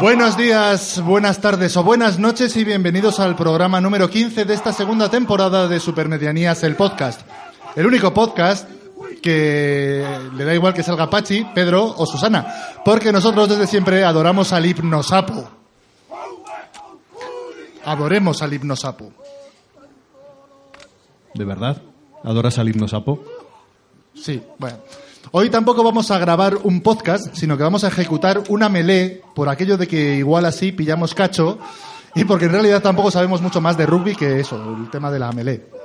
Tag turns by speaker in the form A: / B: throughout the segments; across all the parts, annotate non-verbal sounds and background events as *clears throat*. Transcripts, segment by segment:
A: Buenos días, buenas tardes o buenas noches y bienvenidos al programa número 15 de esta segunda temporada de Supermedianías, el podcast. El único podcast que le da igual que salga Pachi, Pedro o Susana, porque nosotros desde siempre adoramos al hipnosapo. Adoremos al hipnosapo.
B: ¿De verdad? ¿Adoras al hipnosapo?
A: Sí, bueno. Hoy tampoco vamos a grabar un podcast, sino que vamos a ejecutar una melee por aquello de que igual así pillamos cacho y porque en realidad tampoco sabemos mucho más de rugby que eso, el tema de la melee.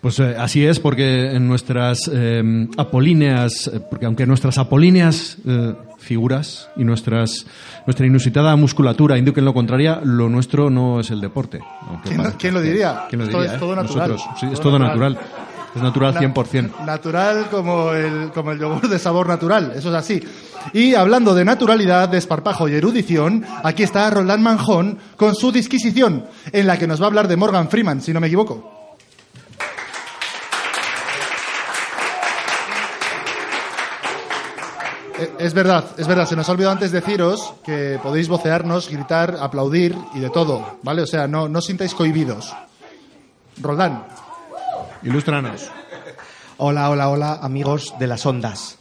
B: Pues eh, así es, porque en nuestras eh, apolíneas, eh, porque aunque nuestras apolíneas eh, figuras y nuestras, nuestra inusitada musculatura indiquen lo contrario, lo nuestro no es el deporte.
A: ¿Quién, lo diría?
B: ¿Quién lo
A: Esto es todo natural.
B: Nosotros, sí, es todo natural. Es natural 100%.
A: Natural como el, como el yogur de sabor natural, eso es así. Y hablando de naturalidad, desparpajo y erudición, aquí está Roland Manjón con su disquisición, en la que nos va a hablar de Morgan Freeman, si no me equivoco. Es verdad, es verdad. Se nos ha olvidado antes deciros que podéis vocearnos, gritar, aplaudir y de todo, ¿vale? O sea, no, no os sintáis cohibidos. Roldán.
B: Ilústranos.
C: Hola, hola, hola, amigos de las ondas.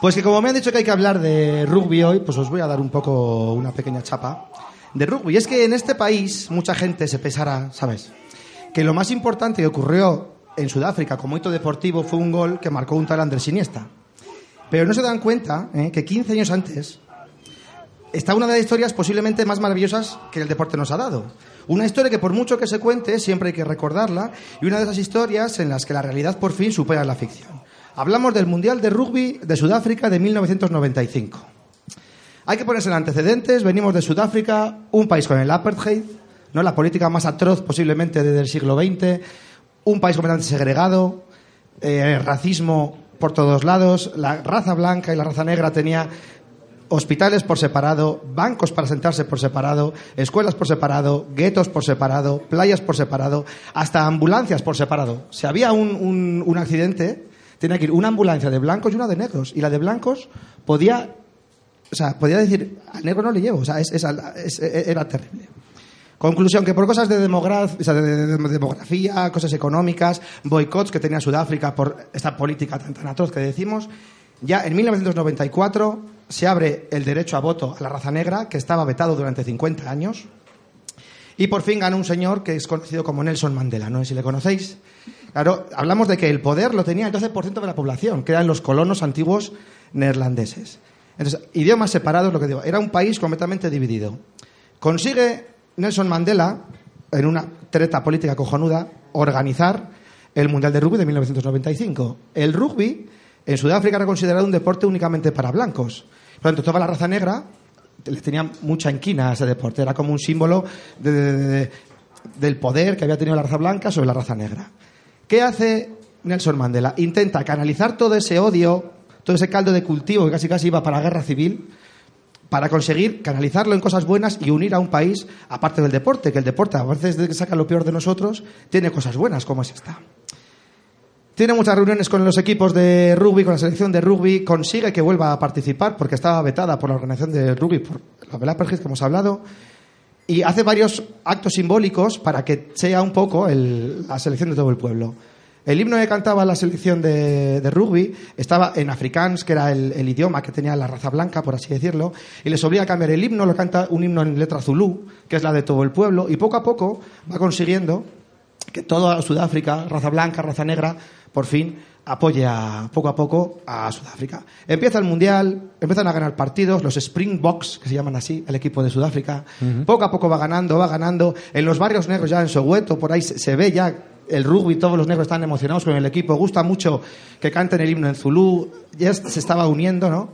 C: Pues que como me han dicho que hay que hablar de rugby hoy, pues os voy a dar un poco una pequeña chapa de rugby. Y es que en este país mucha gente se pensará, ¿sabes? Que lo más importante que ocurrió en Sudáfrica como hito deportivo fue un gol que marcó un tal Andrés Iniesta. Pero no se dan cuenta ¿eh? que 15 años antes está una de las historias posiblemente más maravillosas que el deporte nos ha dado. Una historia que por mucho que se cuente, siempre hay que recordarla, y una de esas historias en las que la realidad por fin supera la ficción. Hablamos del Mundial de Rugby de Sudáfrica de 1995. Hay que ponerse en antecedentes, venimos de Sudáfrica, un país con el apartheid, ¿no? la política más atroz posiblemente desde el siglo XX, un país completamente segregado, eh, racismo por todos lados, la raza blanca y la raza negra tenía hospitales por separado, bancos para sentarse por separado, escuelas por separado, guetos por separado, playas por separado, hasta ambulancias por separado. Si había un, un- accidente, tenía que ir una ambulancia de blancos y una de negros. Y la de blancos podía, o sea, podía decir, al negro no le llevo. O sea, es- es- es- era terrible. Conclusión, que por cosas de, demografía, cosas económicas, boicots que tenía Sudáfrica por esta política tan, atroz que decimos, ya en 1994 se abre el derecho a voto a la raza negra, que estaba vetado durante 50 años, y por fin gana un señor que es conocido como Nelson Mandela, no sé si le conocéis. Claro, hablamos de que el poder lo tenía el 12% de la población, que eran los colonos antiguos neerlandeses. Entonces, idiomas separados, lo que digo, era un país completamente dividido. Consigue Nelson Mandela, en una treta política cojonuda, organizar el Mundial de Rugby de 1995. El rugby en Sudáfrica era considerado un deporte únicamente para blancos. Por lo tanto, toda la raza negra le tenía mucha inquina a ese deporte. Era como un símbolo de- del poder que había tenido la raza blanca sobre la raza negra. ¿Qué hace Nelson Mandela? Intenta canalizar todo ese odio, todo ese caldo de cultivo que casi casi iba para la guerra civil, para conseguir canalizarlo en cosas buenas y unir a un país, aparte del deporte, que el deporte, a veces de que saca lo peor de nosotros, tiene cosas buenas, como es esta. Tiene muchas reuniones con los equipos de rugby, con la selección de rugby, consigue que vuelva a participar porque estaba vetada por la organización de rugby, por la Apartheid que hemos hablado, y hace varios actos simbólicos para que sea un poco la selección de todo el pueblo. El himno que cantaba la selección de, de rugby estaba en afrikaans, que era el, el idioma que tenía la raza blanca, por así decirlo, y les obliga a cambiar el himno, lo canta un himno en letra zulú, que es la de todo el pueblo, y poco a poco va consiguiendo que toda Sudáfrica, raza blanca, raza negra, por fin apoye a, poco a poco a Sudáfrica. Empieza el Mundial, empiezan a ganar partidos, los Springboks, que se llaman así, el equipo de Sudáfrica. Poco a poco va ganando, va ganando. En los barrios negros, ya en Soweto, por ahí se, se ve ya el rugby, todos los negros están emocionados con el equipo. Gusta mucho que canten el himno en Zulú, ya se estaba uniendo, ¿no?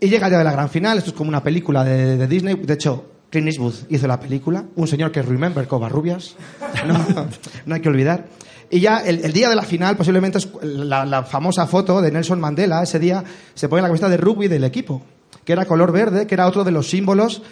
C: Y llega ya de la gran final, esto es como una película de, Disney, de hecho, Clint Eastwood hizo la película, un señor que remember Covarrubias, *laughs* no, no hay que olvidar. Y ya el, día de la final, posiblemente es la, famosa foto de Nelson Mandela, ese día se pone la camiseta de rugby del equipo, que era color verde, que era otro de los símbolos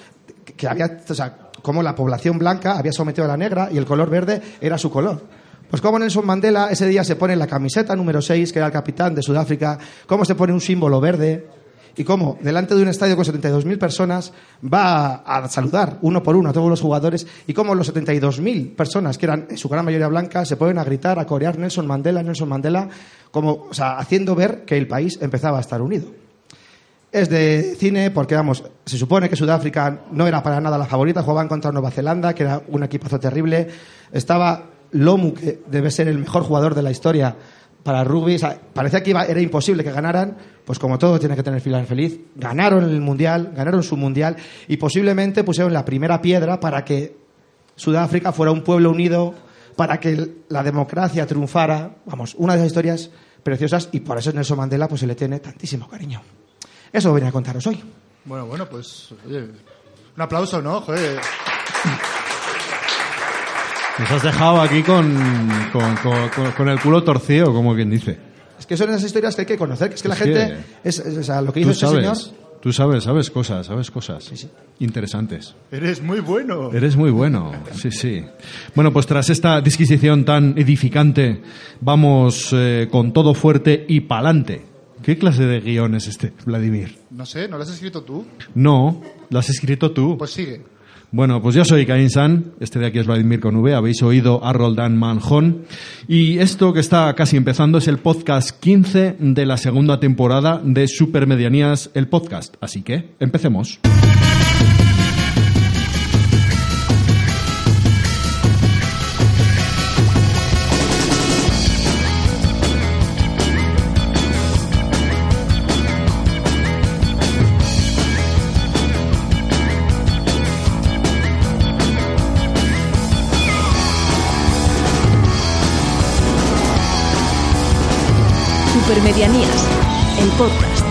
C: que había, o sea, como la población blanca había sometido a la negra y el color verde era su color. Pues como Nelson Mandela ese día se pone la camiseta número 6, que era el capitán de Sudáfrica, cómo se pone un símbolo verde y cómo delante de un estadio con 72.000 personas va a saludar uno por uno a todos los jugadores y cómo los 72.000 personas, que eran en su gran mayoría blancas, se ponen a gritar, a corear Nelson Mandela, Nelson Mandela, como, o sea, haciendo ver que el país empezaba a estar unido. Es de cine porque, vamos, se supone que Sudáfrica no era para nada la favorita, jugaban contra Nueva Zelanda, que era un equipazo terrible. Estaba Lomu, que debe ser el mejor jugador de la historia para rugby. Parecía que era imposible que ganaran. Pues como todo tiene que tener final feliz. Ganaron el Mundial, ganaron su Mundial y posiblemente pusieron la primera piedra para que Sudáfrica fuera un pueblo unido, para que la democracia triunfara. Vamos, una de esas historias preciosas y por eso Nelson Mandela pues se le tiene tantísimo cariño. Eso venía a contaros hoy.
A: Bueno, bueno, pues, oye, un aplauso, ¿no? Joder.
B: Nos has dejado aquí con, con, con- con- con el culo torcido, como quien dice.
C: Es que son esas historias que hay que conocer, que es que la
B: Es
C: gente,
B: que
C: es, es- o sea, lo que hizo
B: Tú
C: este
B: sabes,
C: señor,
B: tú sabes, sabes cosas, sabes cosas interesantes.
A: Eres muy bueno.
B: Eres muy bueno, sí, sí. Bueno, pues tras esta disquisición tan edificante, vamos eh, con todo fuerte y pa'lante. ¿Qué clase de guion es este, Vladimir?
A: No sé, ¿no lo has escrito tú?
B: No, lo has escrito tú.
A: Pues sigue.
B: Bueno, pues yo soy Caín San, este de aquí es Vladimir con V, habéis oído a Roldán Manjón, y esto que está casi empezando es el podcast 15 de la segunda temporada de Supermedianías, el podcast. Así que, empecemos.
D: Podcast.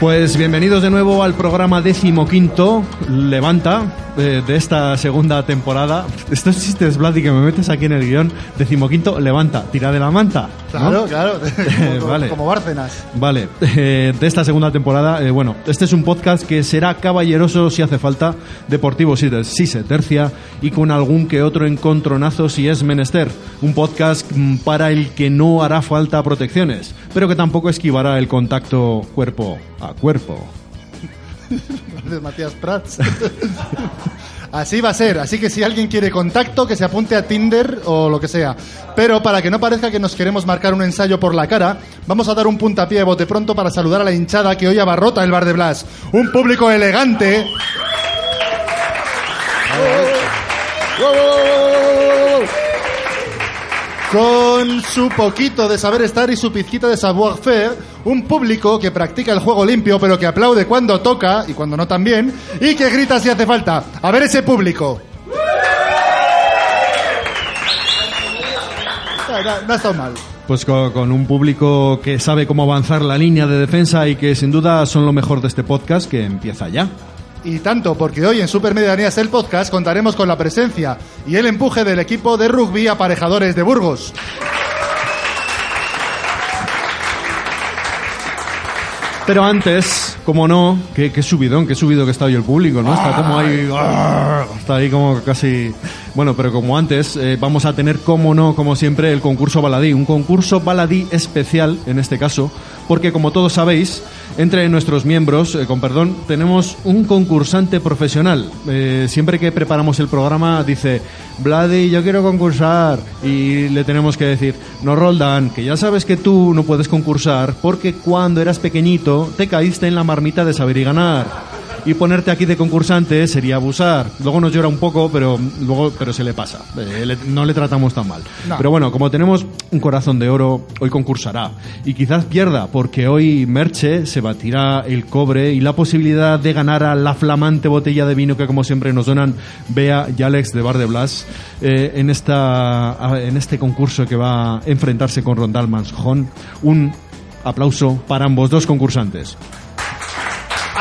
B: Pues bienvenidos de nuevo al programa decimoquinto, Levanta, eh, de esta segunda temporada. Estos chistes, Vladi, que me metes aquí en el guion, decimoquinto, Levanta, tira de la manta. ¿no?
A: Claro, claro. *laughs* *laughs* como,
B: Vale.
A: como Bárcenas.
B: Vale, eh, de esta segunda temporada, eh, bueno, este es un podcast que será caballeroso si hace falta, deportivo si, si se tercia y con algún que otro encontronazo si es menester. Un podcast mm, para el que no hará falta protecciones, pero que tampoco esquivará el contacto cuerpo a cuerpo. *laughs*
A: de Matías Prats. *laughs* Así va a ser, así que si alguien quiere contacto, que se apunte a Tinder o lo que sea. Pero para que no parezca que nos queremos marcar un ensayo por la cara, vamos a dar un puntapié de bote pronto para saludar a la hinchada que hoy abarrota el bar de Blas. Un público elegante. Con su poquito de saber estar y su pizquita de savoir-faire, un público que practica el juego limpio, pero que aplaude cuando toca y cuando no también, y que grita si hace falta. A ver ese público. No, no, ha estado mal.
B: Pues co- con, un público que sabe cómo avanzar la línea de defensa y que sin duda son lo mejor de este podcast que empieza ya.
A: Y tanto, porque hoy en Supermedianías el podcast contaremos con la presencia y el empuje del equipo de rugby aparejadores de Burgos.
B: Pero antes, como no, qué, qué subidón, qué subido que está hoy el público, ¿no? Está como ahí, está ahí como casi... Bueno, pero como antes, eh, vamos a tener, como no, como siempre, el concurso baladí. Un concurso baladí especial, en este caso, porque como todos sabéis, entre nuestros miembros, eh, con perdón, tenemos un concursante profesional. Eh, siempre que preparamos el programa dice, Vladi, yo quiero concursar. Y le tenemos que decir, no, Roldan, que ya sabes que tú no puedes concursar porque cuando eras pequeñito te caíste en la marmita de saber y ganar. Y ponerte aquí de concursante sería abusar. Luego nos llora un poco, pero luego pero se le pasa. Eh, le- no le tratamos tan mal.
A: No.
B: Pero bueno, como tenemos un corazón de oro, hoy concursará. Y quizás pierda, porque hoy Merche se batirá el cobre y la posibilidad de ganar a la flamante botella de vino que como siempre nos donan Bea y Alex de Bar de Blas eh, en, esta, en este concurso que va a enfrentarse con Rondal Manjón. Un aplauso para ambos dos concursantes.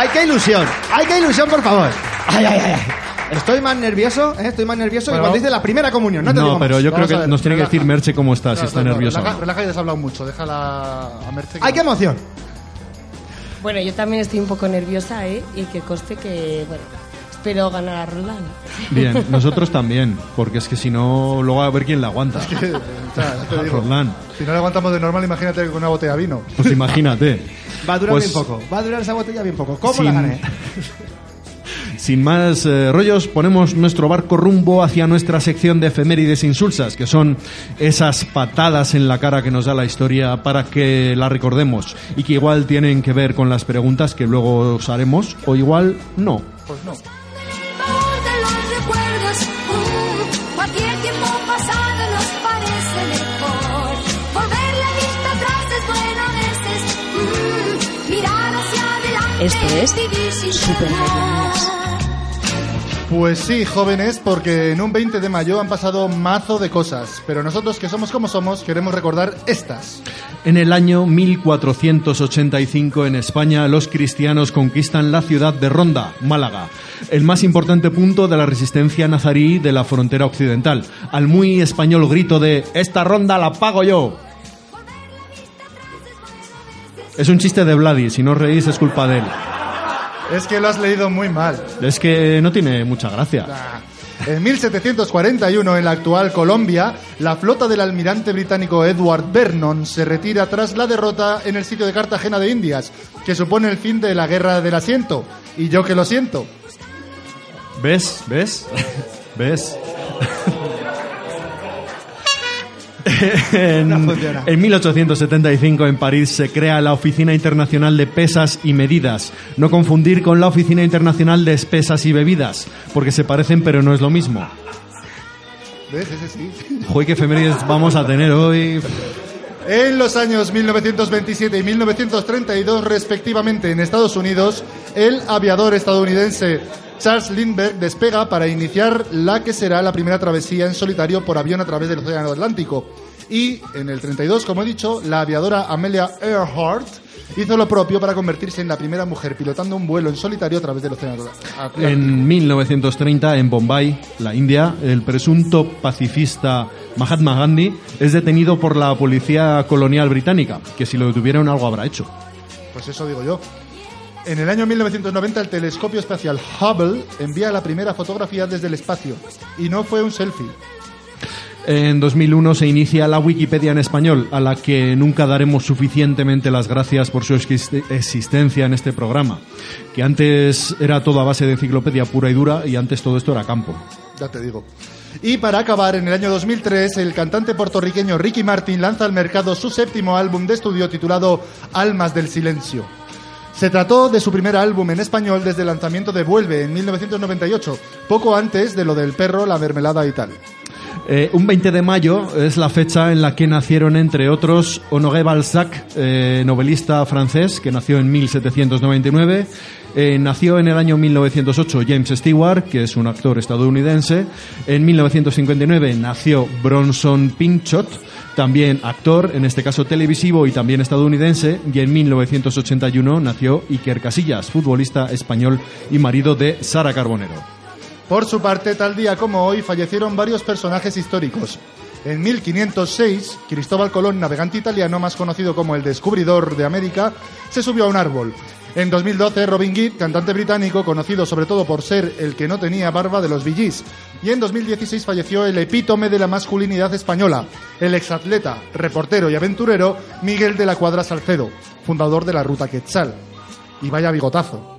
C: ¡Ay, qué ilusión! ¡Ay, qué ilusión, por favor! ¡Ay, ay, ay! Estoy más nervioso, ¿eh? Estoy más nervioso
A: Bueno, vamos.
C: dice la primera comunión. No, te digo
B: pero
C: más.
B: yo creo que nos tiene que decir Merche cómo está, si está
A: claro,
B: nerviosa.
A: Relaja,
B: no.
A: relaja y has hablado mucho. Déjala a Merche. que-
C: ¡Ay, qué emoción!
E: Bueno, yo también estoy un poco nerviosa, ¿eh? Y que coste que, bueno, espero ganar a Roland.
B: Bien, nosotros también, porque es que si no, luego a ver quién la aguanta. *laughs*
A: O sea, ya te digo.
B: Roland,
A: Si no le aguantamos de normal, imagínate con una botella de vino.
B: pues imagínate. *laughs*
C: Va a durar
B: Pues,
C: bien poco. Va a durar esa botella bien poco. ¿Cómo
B: Sin-
C: la gané? *laughs*
B: Sin más eh, rollos, ponemos nuestro barco rumbo hacia nuestra sección de efemérides insulsas, que son esas patadas en la cara que nos da la historia para que la recordemos y que igual tienen que ver con las preguntas que luego os haremos, o igual no.
A: Pues no.
D: Esto es.
A: Pues sí, jóvenes, porque en un 20 de mayo han pasado mazo de cosas, pero nosotros que somos como somos queremos recordar estas.
B: En el año 1485 en España los cristianos conquistan la ciudad de Ronda, Málaga, el más importante punto de la resistencia nazarí de la frontera occidental, al muy español grito de ¡Esta ronda la pago yo! Es un chiste de Vladi, si no os reís es culpa de él.
A: Es que lo has leído muy mal.
B: Es que no tiene mucha gracia.
A: En 1741, en la actual Colombia, la flota del almirante británico Edward Vernon se retira tras la derrota en el sitio de Cartagena de Indias, que supone el fin de la guerra del asiento. Y yo que lo siento.
B: ¿Ves? ¿Ves? *laughs* ¿Ves? En,
C: No
B: en 1875 en París se crea la Oficina Internacional de Pesas y Medidas. No confundir con la Oficina Internacional de Espesas y Bebidas, porque se parecen pero no es lo mismo.
A: ¿Ves? Ese sí.
B: Joder, qué efemérides vamos a tener hoy.
A: En los años 1927 y 1932, respectivamente, en Estados Unidos, el aviador estadounidense Charles Lindbergh despega para iniciar la que será la primera travesía en solitario por avión a través del Océano Atlántico. Y en el 32, como he dicho, la aviadora Amelia Earhart hizo lo propio para convertirse en la primera mujer pilotando un vuelo en solitario a través del Océano Atlántico.
B: En 1930, en Bombay, la India, el presunto pacifista Mahatma Gandhi es detenido por la policía colonial británica, que si lo detuvieron algo habrá hecho.
A: Pues eso digo yo. En el año 1990 el telescopio espacial Hubble envía la primera fotografía desde el espacio y no fue un selfie.
B: En 2001 se inicia la Wikipedia en español, a la que nunca daremos suficientemente las gracias por su exist- existencia en este programa, que antes era todo a base de enciclopedia pura y dura y antes todo esto era campo.
A: Ya te digo. Y para acabar, en el año 2003, el cantante puertorriqueño Ricky Martin lanza al mercado su séptimo álbum de estudio titulado Almas del Silencio. Se trató de su primer álbum en español desde el lanzamiento de Vuelve en 1998, poco antes de lo del perro, la mermelada y tal.
B: Eh, un 20 de mayo es la fecha en la que nacieron, entre otros, Honoré Balzac, eh, novelista francés, que nació en 1799. Eh, nació en el año 1908 James Stewart, que es un actor estadounidense. En 1959 nació Bronson Pinchot, también actor, en este caso televisivo y también estadounidense. Y en 1981 nació Iker Casillas, futbolista español y marido de Sara Carbonero.
A: Por su parte, tal día como hoy fallecieron varios personajes históricos. En 1506, Cristóbal Colón, navegante italiano más conocido como el descubridor de América, se subió a un árbol. En 2012, Robin Gibb, cantante británico, conocido sobre todo por ser el que no tenía barba de los Gees. Y en 2016 falleció el epítome de la masculinidad española, el exatleta, reportero y aventurero Miguel de la Cuadra Salcedo, fundador de la Ruta Quetzal. Y vaya bigotazo.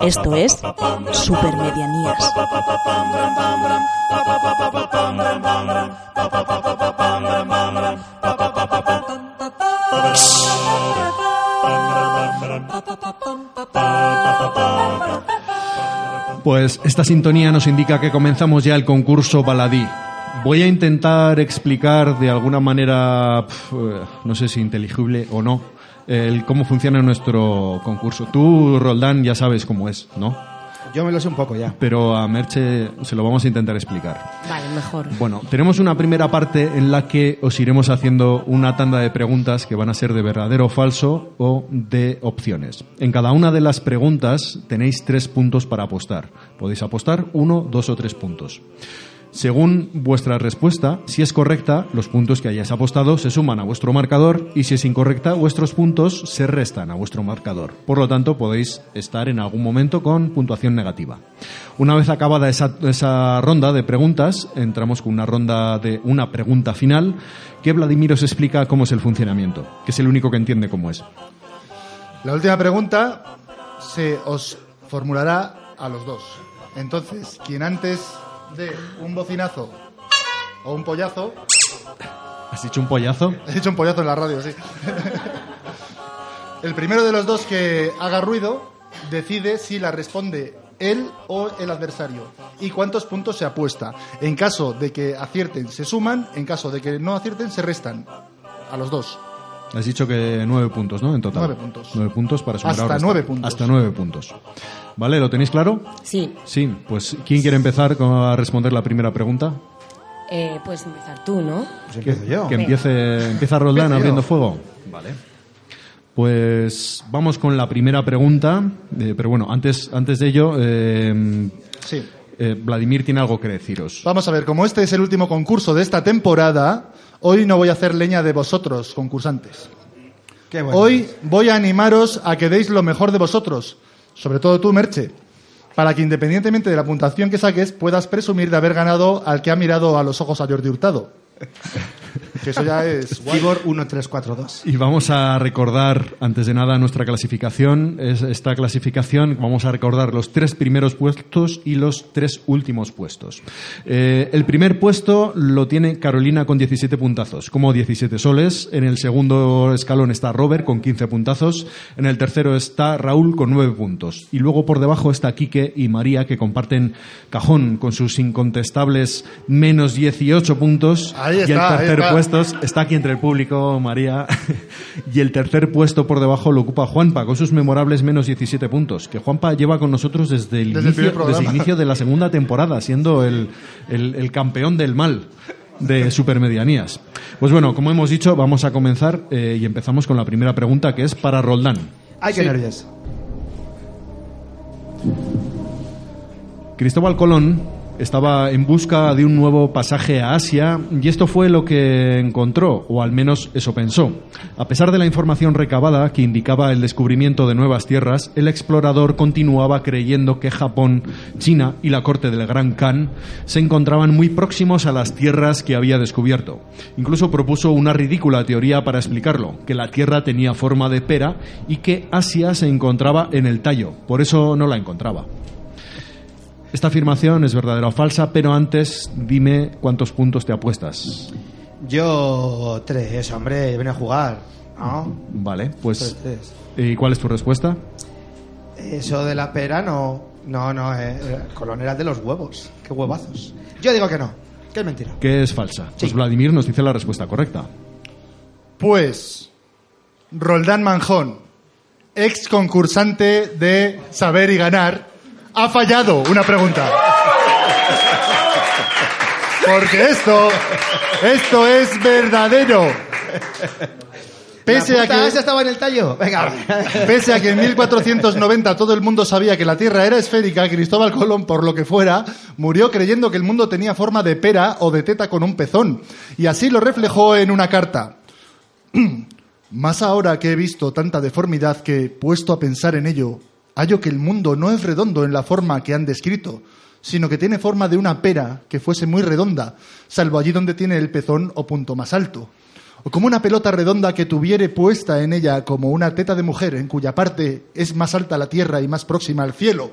D: Esto es Supermedianías.
B: Pues esta sintonía nos indica que comenzamos ya el concurso baladí. Voy a intentar explicar de alguna manera, eh, no sé si inteligible o no, el cómo funciona nuestro concurso. Tú, Roldán, ya sabes cómo es, ¿no?
C: Yo me lo sé un poco ya.
B: Pero a Merche se lo vamos a intentar explicar.
E: Vale, mejor.
B: Bueno, tenemos una primera parte en la que os iremos haciendo una tanda de preguntas que van a ser de verdadero o falso o de opciones. En cada una de las preguntas tenéis tres puntos para apostar. Podéis apostar uno, dos o tres puntos. Según vuestra respuesta, si es correcta, los puntos que hayáis apostado se suman a vuestro marcador y si es incorrecta, vuestros puntos se restan a vuestro marcador. Por lo tanto, podéis estar en algún momento con puntuación negativa. Una vez acabada esa, esa ronda de preguntas, entramos con una ronda de una pregunta final que Vladimir os explica cómo es el funcionamiento, que es el único que entiende cómo es.
A: La última pregunta se os formulará a los dos. Entonces, quien antes de un bocinazo o un pollazo,
B: ¿Has dicho un pollazo?
A: he dicho un pollazo en la radio, sí. El primero de los dos que haga ruido decide si la responde él o el adversario y cuántos puntos se apuesta. En caso de que acierten, se suman, en caso de que no acierten, se restan a los dos.
B: Has dicho que nueve puntos, ¿no? En total.
A: Nueve puntos.
B: Nueve puntos para sumar
A: Hasta nueve puntos.
B: Hasta nueve puntos. ¿Vale? ¿Lo tenéis claro?
E: Sí,
B: Sí. Pues, ¿quién quiere empezar con- a responder la primera pregunta?
E: eh, puedes empezar tú, ¿no?
C: Pues empiezo yo.
B: Que empiece, empieza Roldán abriendo fuego. Vale. Pues vamos con la primera pregunta. eh, pero bueno, antes, antes de ello, eh,
A: Sí.
B: eh, Vladimir tiene algo que deciros.
A: Vamos a ver, como este es el último concurso de esta temporada, hoy no voy a hacer leña de vosotros, concursantes.
C: Qué bueno.
A: Hoy voy a animaros a que deis lo mejor de vosotros, sobre todo tú, Merche, para que independientemente de la puntuación que saques, puedas presumir de haber ganado al que ha mirado a los ojos a Jordi Hurtado. Que eso ya es. *laughs*
C: Tibor 1342.
B: Y vamos a recordar, antes de nada, nuestra clasificación. Es esta clasificación, vamos a recordar los tres primeros puestos y los tres últimos puestos. Eh, el primer puesto lo tiene Carolina con 17 puntazos, como 17 soles. En el segundo escalón está Robert con 15 puntazos. En el tercero está Raúl con 9 puntos. Y luego por debajo está Quique y María, que comparten cajón con sus incontestables menos 18 puntos.
A: Ahí
B: y el
A: está, ahí
B: tercer
A: está.
B: puesto está aquí entre el público, María. *laughs* y el tercer puesto por debajo lo ocupa Juanpa, con sus memorables menos 17 puntos. Que Juanpa lleva con nosotros desde el,
A: Desde el
B: inicio,
A: programa.
B: desde el inicio de la segunda temporada, siendo el, el- el campeón del mal de supermedianías. Pues bueno, como hemos dicho, vamos a comenzar eh, y empezamos con la primera pregunta que es para Roldán.
C: Ay, qué
A: Sí.
C: nervios.
B: Cristóbal Colón estaba en busca de un nuevo pasaje a Asia y esto fue lo que encontró, o al menos eso pensó. A pesar de la información recabada que indicaba el descubrimiento de nuevas tierras, el explorador continuaba creyendo que Japón, China y la corte del Gran Khan se encontraban muy próximos a las tierras que había descubierto. Incluso propuso una ridícula teoría para explicarlo, que la Tierra tenía forma de pera y que Asia se encontraba en el tallo, por eso no la encontraba. Esta afirmación es verdadera o falsa, pero antes dime cuántos puntos te apuestas.
C: Yo, tres, hombre, ven a jugar. ¿No?
B: Vale, pues
C: tres.
B: ¿y cuál es tu respuesta?
C: Eso de la pera no. No, no, eh, eh, Colón era de los huevos. Qué huevazos. Yo digo que no, que es mentira.
B: Que es falsa. Pues
C: Sí.
B: Vladimir nos dice la respuesta correcta.
A: Pues, Roldán Manjón, ex concursante de Saber y Ganar, ha fallado una pregunta. Porque esto, esto es verdadero. Pese
C: ¿La
A: a que...
C: estaba en el tallo? Venga.
A: Pese a que en 1490 todo el mundo sabía que la Tierra era esférica, Cristóbal Colón, por lo que fuera, murió creyendo que el mundo tenía forma de pera o de teta con un pezón. Y así lo reflejó en una carta. *clears throat* Más ahora que he visto tanta deformidad que, puesto a pensar en ello, hallo que el mundo no es redondo en la forma que han descrito, sino que tiene forma de una pera que fuese muy redonda, salvo allí donde tiene el pezón o punto más alto. o como una pelota redonda que tuviere puesta en ella como una teta de mujer en cuya parte es más alta la tierra y más próxima al cielo.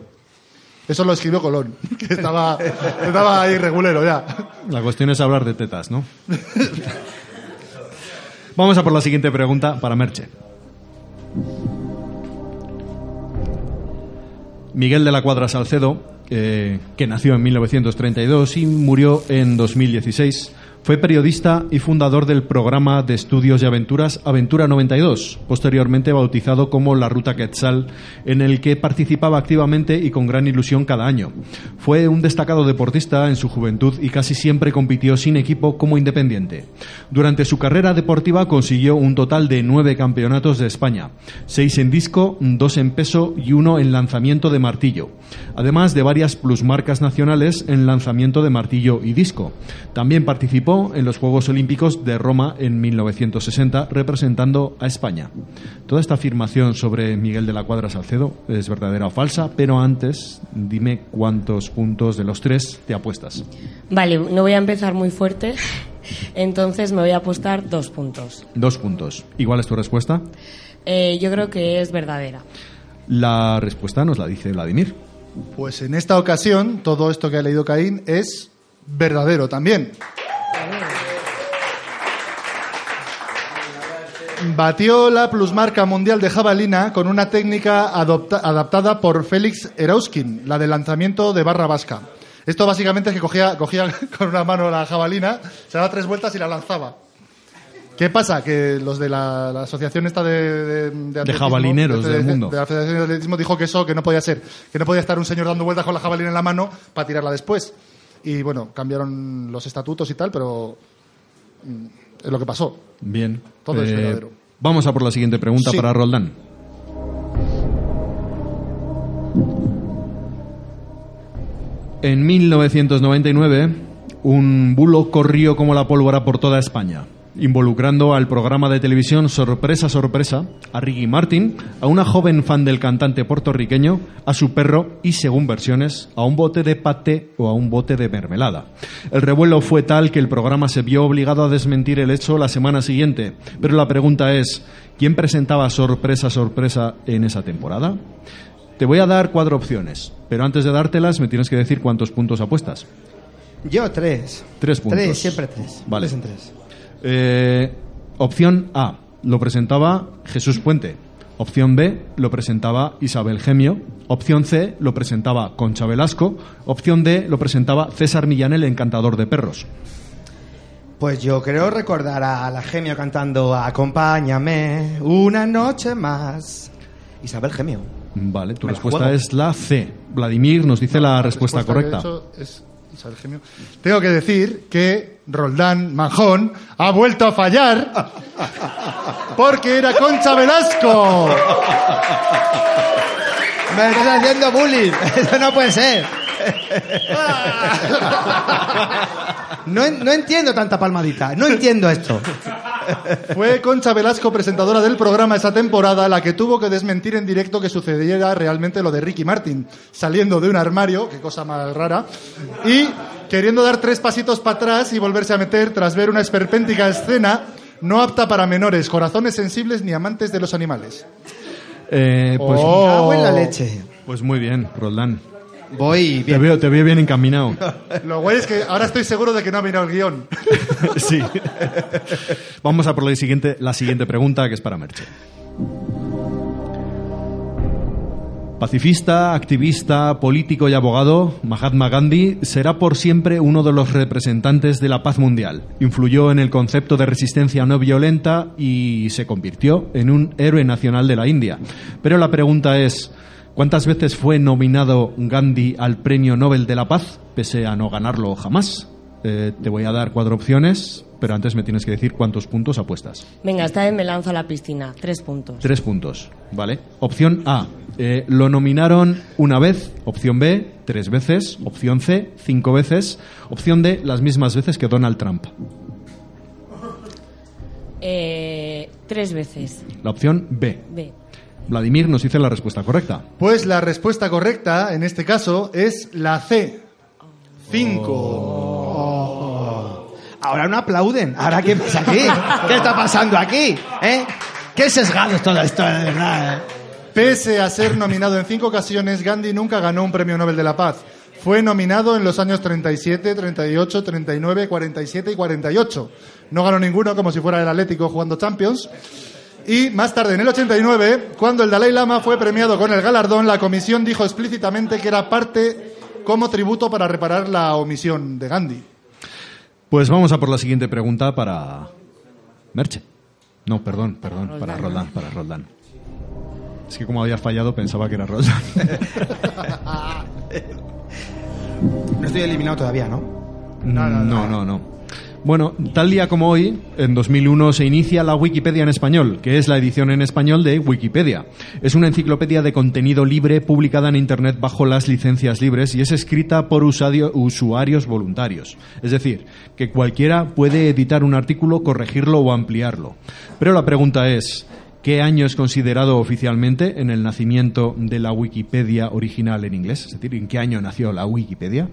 A: Eso lo escribió Colón, *laughs* que estaba, estaba ahí ya.
B: La cuestión es hablar de tetas, ¿no? Vamos a por la siguiente pregunta para Merche. Miguel de la Cuadra Salcedo, eh, que nació en 1932 y murió en 2016, fue periodista y fundador del programa de estudios y aventuras Aventura 92, posteriormente bautizado como La Ruta Quetzal, en el que participaba activamente y con gran ilusión cada año. Fue un destacado deportista en su juventud y casi siempre compitió sin equipo como independiente. Durante su carrera deportiva consiguió un total de nueve campeonatos de España, seis en disco, dos en peso y uno en lanzamiento de martillo, además de varias plusmarcas nacionales en lanzamiento de martillo y disco. También participó en los Juegos Olímpicos de Roma en 1960 representando a España. Toda esta afirmación sobre Miguel de la Cuadra Salcedo es verdadera o falsa, pero antes dime cuántos puntos de los tres te apuestas.
E: Vale, no voy a empezar muy fuerte, entonces me voy a apostar dos puntos.
B: Dos puntos. ¿Igual es tu respuesta?
E: Eh, yo creo que es verdadera.
B: La respuesta nos la dice Vladimir.
A: Pues en esta ocasión, todo esto que ha leído Caín es verdadero también. Batió la plusmarca mundial de jabalina con una técnica adaptada por Félix Erauskin, la de lanzamiento de barra vasca. Esto básicamente es que cogía, cogía *laughs* con una mano la jabalina, se daba tres vueltas y la lanzaba. ¿Qué pasa? Que los de la, la asociación esta de... De,
B: jabalineros
A: de-
B: del
A: de-
B: mundo.
A: De la Federación de Atletismo dijo que eso, que no podía ser. Que no podía estar un señor dando vueltas con la jabalina en la mano para tirarla después. Y bueno, cambiaron los estatutos y tal, pero... mm, Es lo que pasó.
B: Bien.
A: Todo es
B: Eh,
A: verdadero.
B: Vamos a por la siguiente pregunta
A: Sí.
B: para Roldán. En 1999, un bulo corrió como la pólvora por toda España, involucrando al programa de televisión Sorpresa Sorpresa, a Ricky Martin, a una joven fan del cantante puertorriqueño, a su perro y, según versiones, a un bote de paté o a un bote de mermelada. El revuelo fue tal que el programa se vio obligado a desmentir el hecho la semana siguiente, pero la pregunta es, ¿quién presentaba Sorpresa Sorpresa en esa temporada? Te voy a dar cuatro opciones, pero antes de dártelas me tienes que decir cuántos puntos apuestas.
C: Yo tres.
B: Tres puntos.
C: Tres, siempre tres.
B: Vale.
C: Tres en tres.
B: Eh, opción A, lo presentaba Jesús Puente. Opción B, lo presentaba Isabel Gemio. Opción C, lo presentaba Concha Velasco. Opción D, lo presentaba César Millán, el encantador de perros.
C: Pues yo creo recordar a la Gemio cantando Acompáñame una noche más. Isabel Gemio.
B: Vale, tu
C: Me
B: respuesta es la C. Vladimir nos dice la, respuesta,
A: que he
B: correcta.
A: Isabel Gemio. Tengo que decir que Roldán Manjón ha vuelto a fallar porque era Concha Velasco.
C: Me estás haciendo bullying. Eso no puede ser. No, en- no entiendo tanta palmadita. No entiendo esto.
A: Fue Concha Velasco, presentadora del programa esa temporada, la que tuvo que desmentir en directo que sucediera realmente lo de Ricky Martin, saliendo de un armario, qué cosa más rara, y queriendo dar tres pasitos para atrás y volverse a meter tras ver una esperpéntica escena no apta para menores, corazones sensibles ni amantes de los animales.
B: Eh, pues,
A: Oh.
C: Agua en la leche.
B: pues muy bien, Roldán.
C: Voy
B: Te
C: bien.
B: veo, te veo bien encaminado. *laughs*
A: Lo guay es que ahora estoy seguro de que no ha mirado el guion. *laughs*
B: sí. Vamos a por la siguiente, la siguiente pregunta, que es para Merche. Pacifista, activista, político y abogado, Mahatma Gandhi será por siempre uno de los representantes de la paz mundial. Influyó en el concepto de resistencia no violenta y se convirtió en un héroe nacional de la India. Pero la pregunta es, ¿cuántas veces fue nominado Gandhi al Premio Nobel de la Paz, pese a no ganarlo jamás? Eh, te voy a dar cuatro opciones, pero antes me tienes que decir cuántos puntos apuestas.
E: Venga, esta vez me lanzo a la piscina. Tres puntos.
B: Tres puntos, ¿vale? Opción A, eh, lo nominaron una vez. Opción B, tres veces. Opción C, cinco veces. Opción D, las mismas veces que Donald Trump.
E: Eh, tres veces.
B: La opción B.
E: B.
B: Vladimir nos dice la respuesta correcta.
A: Pues la respuesta correcta, en este caso, es la C. Cinco.
C: Ahora no aplauden. ¿Ahora qué pasa aquí? *laughs* ¿Qué está pasando aquí? ¿Eh? ¿Qué sesgado es todo esto, de verdad? eh?
A: Pese a ser nominado en cinco ocasiones, Gandhi nunca ganó un premio Nobel de la Paz. Fue nominado en los años 37, 38, 39, 47 y 48. No ganó ninguno, como si fuera el Atlético jugando Champions. Y más tarde, en el 89, cuando el Dalai Lama fue premiado con el galardón, la comisión dijo explícitamente que era parte como tributo para reparar la omisión de Gandhi.
B: Pues vamos a por la siguiente pregunta para Merche. No, perdón, perdón, para Roldán, para Roldán. Es que como había fallado pensaba que era Roldán. *laughs*
C: No estoy eliminado todavía, ¿no?
B: No, no, no. Bueno, tal día como hoy, en 2001, se inicia la Wikipedia en español, que es la edición en español de Wikipedia. Es una enciclopedia de contenido libre publicada en Internet bajo las licencias libres y es escrita por usuarios voluntarios. Es decir, que cualquiera puede editar un artículo, corregirlo o ampliarlo. Pero la pregunta es, ¿qué año es considerado oficialmente en el nacimiento de la Wikipedia original en inglés? Es decir, ¿en qué año nació la Wikipedia?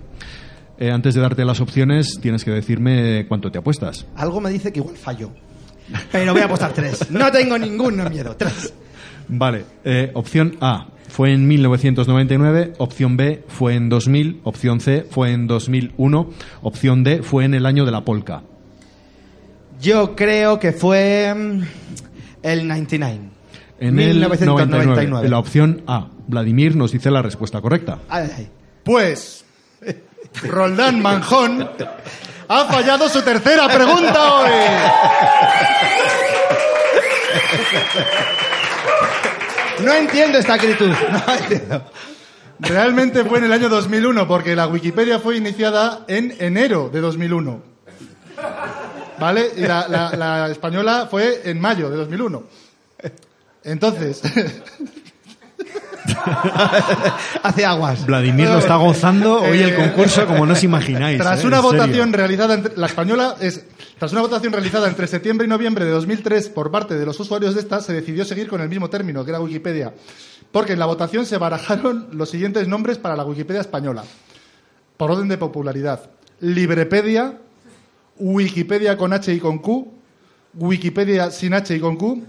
B: Eh, antes de darte las opciones, tienes que decirme cuánto te apuestas.
C: Algo me dice que igual fallo. Pero voy a apostar tres. No tengo ningún miedo. Tres.
B: Vale, eh, opción A fue en 1999, opción B fue en 2000, opción C fue en 2001, opción D fue en el año de la polca.
C: Yo creo que fue mm, el 99.
B: En
C: 1999.
B: el 99, la opción A. Vladimir nos dice la respuesta correcta.
C: Ay, ay.
A: Pues Roldán Manjón ha fallado su tercera pregunta hoy.
C: No entiendo esta. No entiendo.
A: Realmente fue en el año 2001, porque la Wikipedia fue iniciada en enero de 2001. ¿Vale? Y la, la- la española fue en mayo de 2001. Entonces, *laughs*
C: Hace aguas.
B: Vladimir lo está gozando hoy el concurso como no os imagináis.
A: tras
B: ¿eh?
A: una votación realizada entre, la española es tras una votación realizada entre septiembre y noviembre de 2003 por parte de los usuarios de esta se decidió seguir con el mismo término que era Wikipedia, porque en la votación se barajaron los siguientes nombres para la Wikipedia española, por orden de popularidad: Librepedia, Wikipedia con H y con Q, Wikipedia sin H y con Q,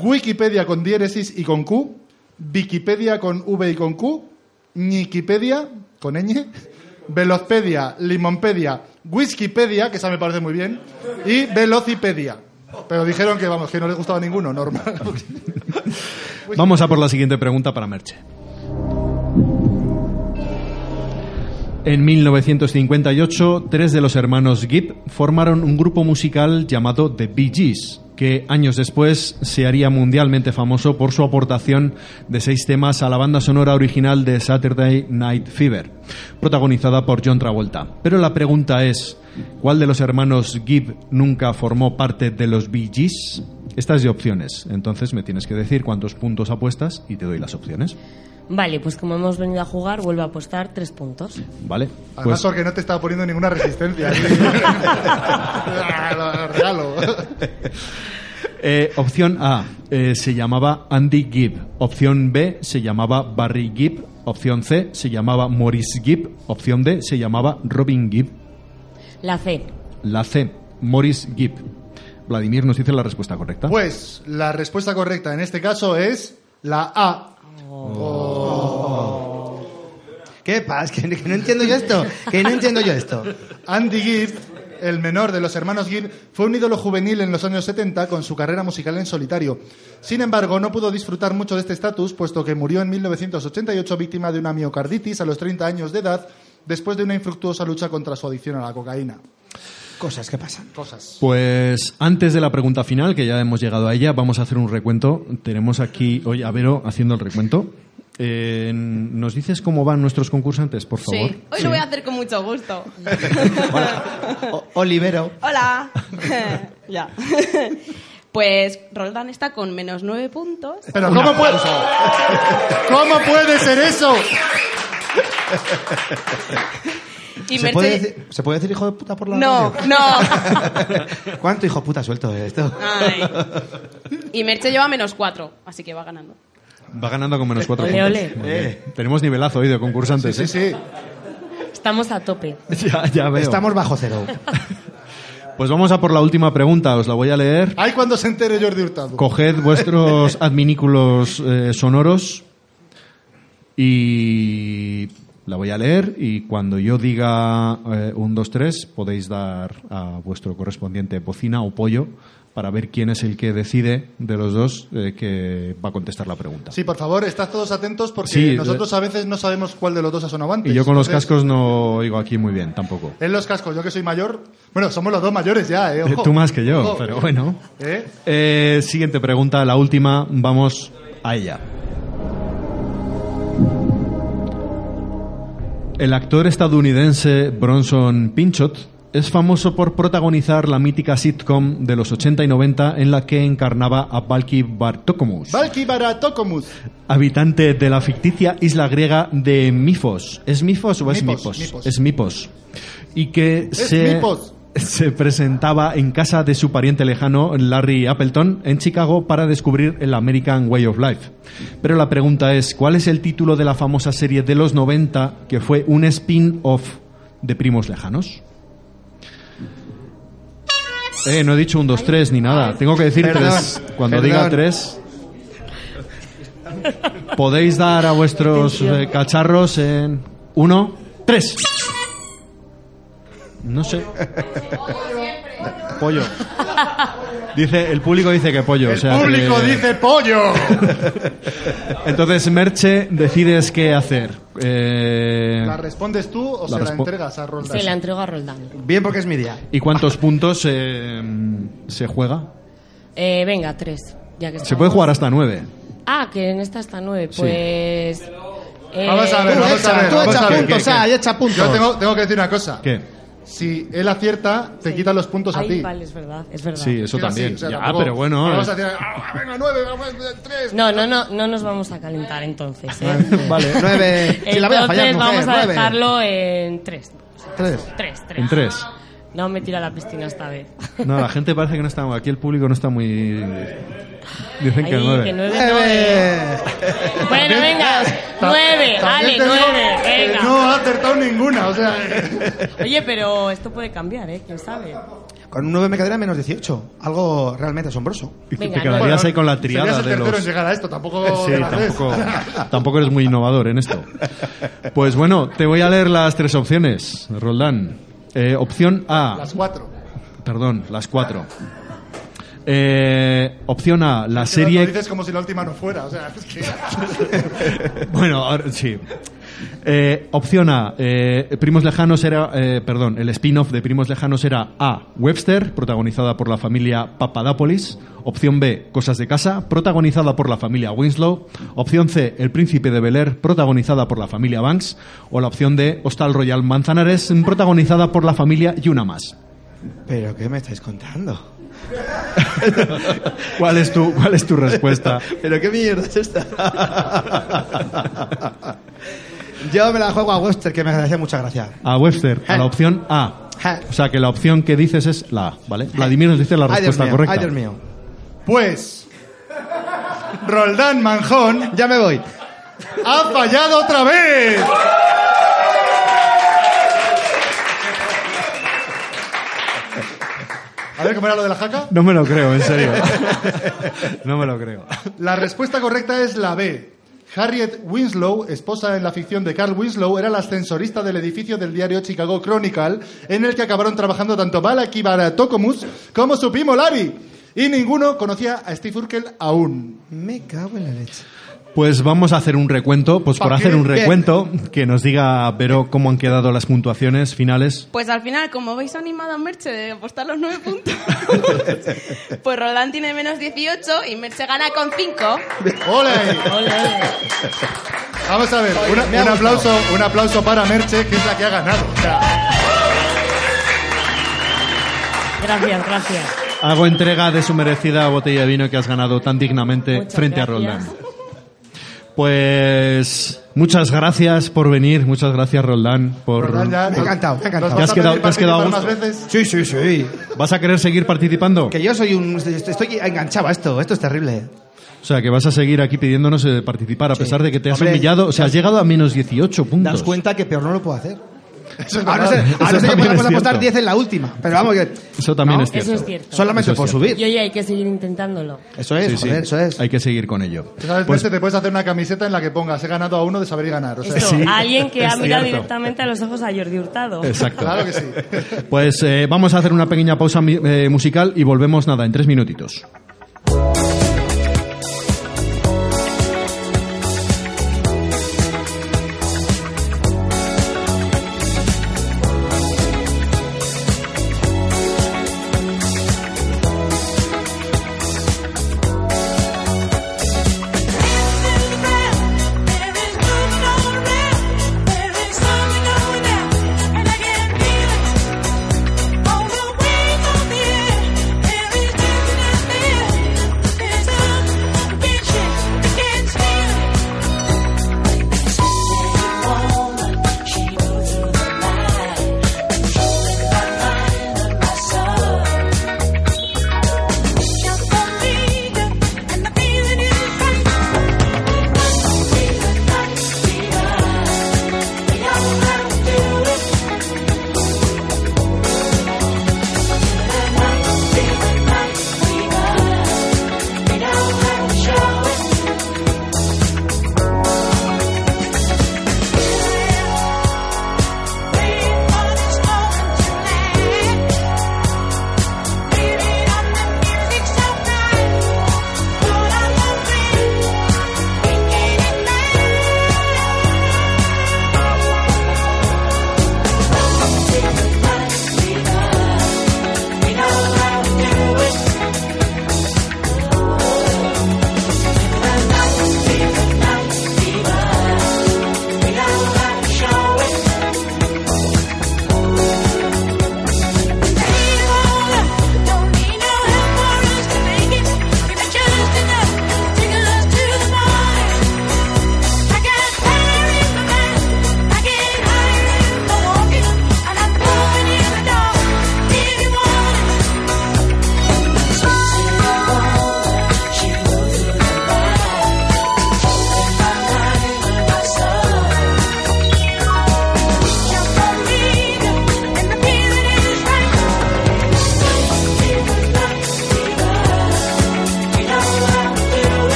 A: Wikipedia con diéresis y con Q, Wikipedia con V y con Q, Wikipedia con ñ, Velozpedia, Limonpedia, Wikipedia, que esa me parece muy bien, y Velocipedia. Pero dijeron que, vamos, que no les gustaba ninguno, normal. *laughs*
B: Vamos a por la siguiente pregunta para Merche. En 1958, tres de los hermanos Gibb formaron un grupo musical llamado The Bee Gees, que años después se haría mundialmente famoso por su aportación de seis temas a la banda sonora original de Saturday Night Fever, protagonizada por John Travolta. Pero la pregunta es, ¿cuál de los hermanos Gibb nunca formó parte de los Bee Gees? Esta es de opciones, entonces me tienes que decir cuántos puntos apuestas y te doy las opciones.
E: Vale, pues como hemos venido a jugar, vuelvo a apostar tres puntos.
B: ¿Vale?
A: Además,
B: Pues
A: porque no te estaba poniendo ninguna resistencia. *laughs* *laughs* Lo regalo. *laughs*
B: Eh, opción A eh, se llamaba Andy Gibb. Opción B se llamaba Barry Gibb. Opción C se llamaba Maurice Gibb. Opción D se llamaba Robin Gibb.
E: La C.
B: La C, Maurice Gibb. Vladimir nos dice la respuesta correcta.
A: Pues la respuesta correcta en este caso es la A.
C: ¿Qué pasa? *laughs* Que, que no entiendo yo esto. Que no entiendo yo esto.
A: Andy Gibb, el menor de los hermanos Gibb, fue un ídolo juvenil en los años 70 con su carrera musical en solitario. Sin embargo, no pudo disfrutar mucho de este estatus, puesto que murió en 1988 víctima de una miocarditis a los 30 años de edad, después de una infructuosa lucha contra su adicción a la cocaína.
C: Cosas que pasan.
A: Cosas.
B: Pues antes de la pregunta final, que ya hemos llegado a ella, vamos a hacer un recuento. Tenemos aquí hoy a Vero haciendo el recuento. Eh, ¿Nos dices cómo van nuestros concursantes, por favor?
F: Sí, hoy lo voy a hacer con mucho gusto.
C: Olivero.
F: Hola. *laughs* ya. Pues Roldán está con menos nueve puntos.
A: Pero ¿cómo puede, ¿cómo puede ser eso? *laughs*
F: Y
C: ¿Se
F: Merche-
C: puede, decir, ¿Se puede decir hijo de puta por la
F: No,
C: radio?
F: no. *laughs*
C: ¿Cuánto hijo de puta suelto de esto?
F: Ay. Y Merche lleva menos cuatro, así que va ganando.
B: Va ganando con menos cuatro
E: Ole,
B: bien. Tenemos nivelazo hoy de concursantes.
A: Sí,
B: ¿eh?
A: sí.
E: Estamos a tope. *laughs*
B: Ya, ya veo.
C: Estamos bajo cero. *laughs*
B: Pues vamos a por la última pregunta, os la voy a leer.
A: Ay, cuando se entere Jordi Hurtado.
B: Coged vuestros adminículos eh, sonoros y la voy a leer y cuando yo diga eh, un, dos, tres podéis dar a vuestro correspondiente bocina o pollo para ver quién es el que decide de los dos eh, que va a contestar la pregunta.
A: Sí, por favor, estad todos atentos porque
B: Sí,
A: nosotros a veces no sabemos cuál de los dos ha sonado antes.
B: Y yo con los
A: Entonces,
B: cascos no oigo aquí muy bien tampoco.
A: En los cascos, yo que soy mayor. Bueno, somos los dos mayores ya, ¿eh? Ojo.
B: Tú más que yo,
A: Ojo.
B: pero bueno.
A: ¿Eh?
B: Eh, siguiente pregunta, la última, vamos a ella. El actor estadounidense Bronson Pinchot es famoso por protagonizar la mítica sitcom de los 80 y 90 en la que encarnaba a Valky
A: Baratokomus.
B: habitante de la ficticia isla griega de Mifos. ¿Es Mifos o es
A: Mipos,
B: Mipos?
A: Mipos.
B: Es Mipos. Y que
A: Es
B: se,
A: Mipos.
B: Se presentaba en casa de su pariente lejano, Larry Appleton, en Chicago para descubrir el American Way of Life. Pero la pregunta es, ¿cuál es el título de la famosa serie de los 90 que fue un spin-off de Primos Lejanos? Eh, no he dicho un, dos, tres ni nada. Tengo que decir
C: Perdón,
B: tres. Cuando
C: perdón.
B: diga tres, podéis dar a vuestros eh, cacharros en uno, tres. No sé. Pollo. Dice, el público dice que pollo.
A: El
B: o sea
A: público
B: que-
A: dice pollo. *laughs*
B: Entonces, Merche, decides qué hacer. Eh,
A: ¿La respondes tú o
B: La
A: se la entregas a Roldán?
E: Se la entrego a Roldán.
C: Bien porque es mi día.
B: ¿Y cuántos puntos eh, se juega?
E: Eh, venga, tres. Ya que
B: Se puede jugar hasta nueve.
E: Ah, que en esta está nueve.
B: Sí.
E: Pues. eh,
A: Vamos a ver,
C: Tú
A: vamos
C: echa,
A: a ver.
C: tú echa
A: ver.
C: puntos, ah, y echa puntos.
A: Yo tengo, tengo que decir una cosa.
B: ¿Qué?
A: Si él acierta, te quita los puntos a
E: Ay,
A: ti.
E: vale, es verdad, es verdad.
B: Sí, eso también.
A: o sea,
B: ya,
A: tampoco-
B: pero bueno.
A: Vamos
B: eh.
A: a decir, ah, venga, nueve, vamos a tres.
E: No, no, no, no nos vamos a calentar entonces. ¿eh? *laughs*
C: Vale, nueve. Si la voy a fallar,
E: Entonces
C: mujer,
E: vamos a
C: nueve.
E: dejarlo en tres.
C: Tres.
E: Tres, tres.
B: En tres.
E: No me tira a la piscina esta vez.
B: No, la gente parece que no está. Aquí el público no está muy. Dicen que
E: Ahí,
B: nueve.
E: que nueve no, eh.
C: Nueve.
E: Bueno, venga, nueve,
A: te digo
E: nueve,
A: que
E: venga.
A: No ha acertado ninguna, o sea.
E: Oye, pero esto puede cambiar, ¿eh? ¿Quién sabe?
C: Con un 9 me quedaría menos 18. Algo realmente asombroso.
B: Y te
E: Venga,
B: quedarías
E: nueve.
B: ahí con la triada
A: el
B: de
A: tercero
B: los.
A: en llegar a esto, tampoco.
B: Sí,
A: de
B: tampoco, tampoco eres muy innovador en esto. Pues bueno, te voy a leer las tres opciones, Roldán. Eh, opción A.
A: Las cuatro.
B: Perdón, las cuatro. Eh, opción A, la
A: que Lo
B: serie.
A: dices como si la última no fuera, o sea, es que. *laughs*
B: Bueno, ahora sí. Eh, opción A, eh, Primos Lejanos era, eh, perdón, el spin-off de Primos Lejanos era A, Webster, protagonizada por la familia Papadopoulos. Opción B, Cosas de Casa, protagonizada por la familia Winslow. Opción C, El Príncipe de Bel Air, protagonizada por la familia Banks. O la opción D, Hostal Royal Manzanares, protagonizada por la familia y una más.
C: ¿Pero qué me estáis contando? *laughs*
B: ¿Cuál es tu, cuál es tu respuesta? *laughs*
C: ¿Pero qué mierda es esta? *laughs* Yo me la juego a Webster, que me hace mucha gracia.
B: A Webster, a la opción A. O sea que la opción que dices es la A, ¿vale? Vladimir nos dice la
C: Ay, Dios
B: respuesta
C: mío,
B: correcta.
C: Ay, Dios mío.
A: Pues. Roldán Manjón
C: Ya me voy.
A: ha fallado otra vez. A ver cómo era lo de la jaca.
B: No me lo creo, en serio. *laughs* No me lo creo.
A: La respuesta correcta es la B. Harriet Winslow, esposa en la ficción de Carl Winslow, era la ascensorista del edificio del diario Chicago Chronicle, en el que acabaron trabajando tanto Balak y Baratokomus como su primo Larry. Y ninguno conocía a Steve Urkel aún.
C: Me cago en la leche.
B: Pues vamos a hacer un recuento. Pues por
A: ¿Pa'
B: hacer un recuento, que nos diga, Vero, cómo han quedado las puntuaciones finales.
F: Pues al final, como veis animado a Merche de apostar los nueve puntos, *laughs* pues Roland tiene menos 18 y Merche gana con 5.
A: ¡Ole! Vamos a ver, una- un, aplauso, un aplauso para Merche, que es la que ha ganado. O sea,
E: Gracias, gracias.
B: Hago entrega de su merecida botella de vino que has ganado tan dignamente
E: Muchas
B: frente a
E: gracias.
B: Pues muchas gracias por venir, muchas gracias Roldán por
A: Roldán, ya
C: Me ha encantado, me ha encantado.
A: nos
B: ¿Te has quedado- te has quedado
A: más veces?
C: Sí, sí, sí.
B: ¿Vas a querer seguir participando?
C: Que yo soy un... Estoy enganchado a esto. Esto es terrible.
B: O sea, que vas a seguir aquí pidiéndonos eh, participar a pesar de que te has
C: Hombre,
B: humillado. O sea, has llegado a menos 18 puntos.
C: Das cuenta que peor no lo puedo hacer.
A: Eso es
C: Ahora no
A: verdad.
C: sé, ahora
G: Eso
C: sé que
G: es
C: apostar
G: cierto.
C: 10 en la última. Pero vamos, que.
G: Eso también
C: ¿No?
G: es cierto.
E: Eso es cierto.
C: Solamente
G: Eso
C: por
G: es
C: subir.
E: Y oye, hay que seguir intentándolo.
C: Eso es,
G: Sí, sí.
C: joder, eso es.
G: Hay que seguir con ello.
A: ¿Sabes?
G: Pues-
A: te puedes hacer una camiseta en la que pongas he ganado a uno de saber y ganar. O sea,
E: Esto, *laughs*
G: Sí,
E: alguien que
G: es
E: ha mirado
G: cierto.
E: directamente a los ojos a Jordi Hurtado.
G: Exacto.
A: Claro que sí. *laughs*
G: Pues eh, vamos a hacer una pequeña pausa eh, musical y volvemos nada en tres minutitos.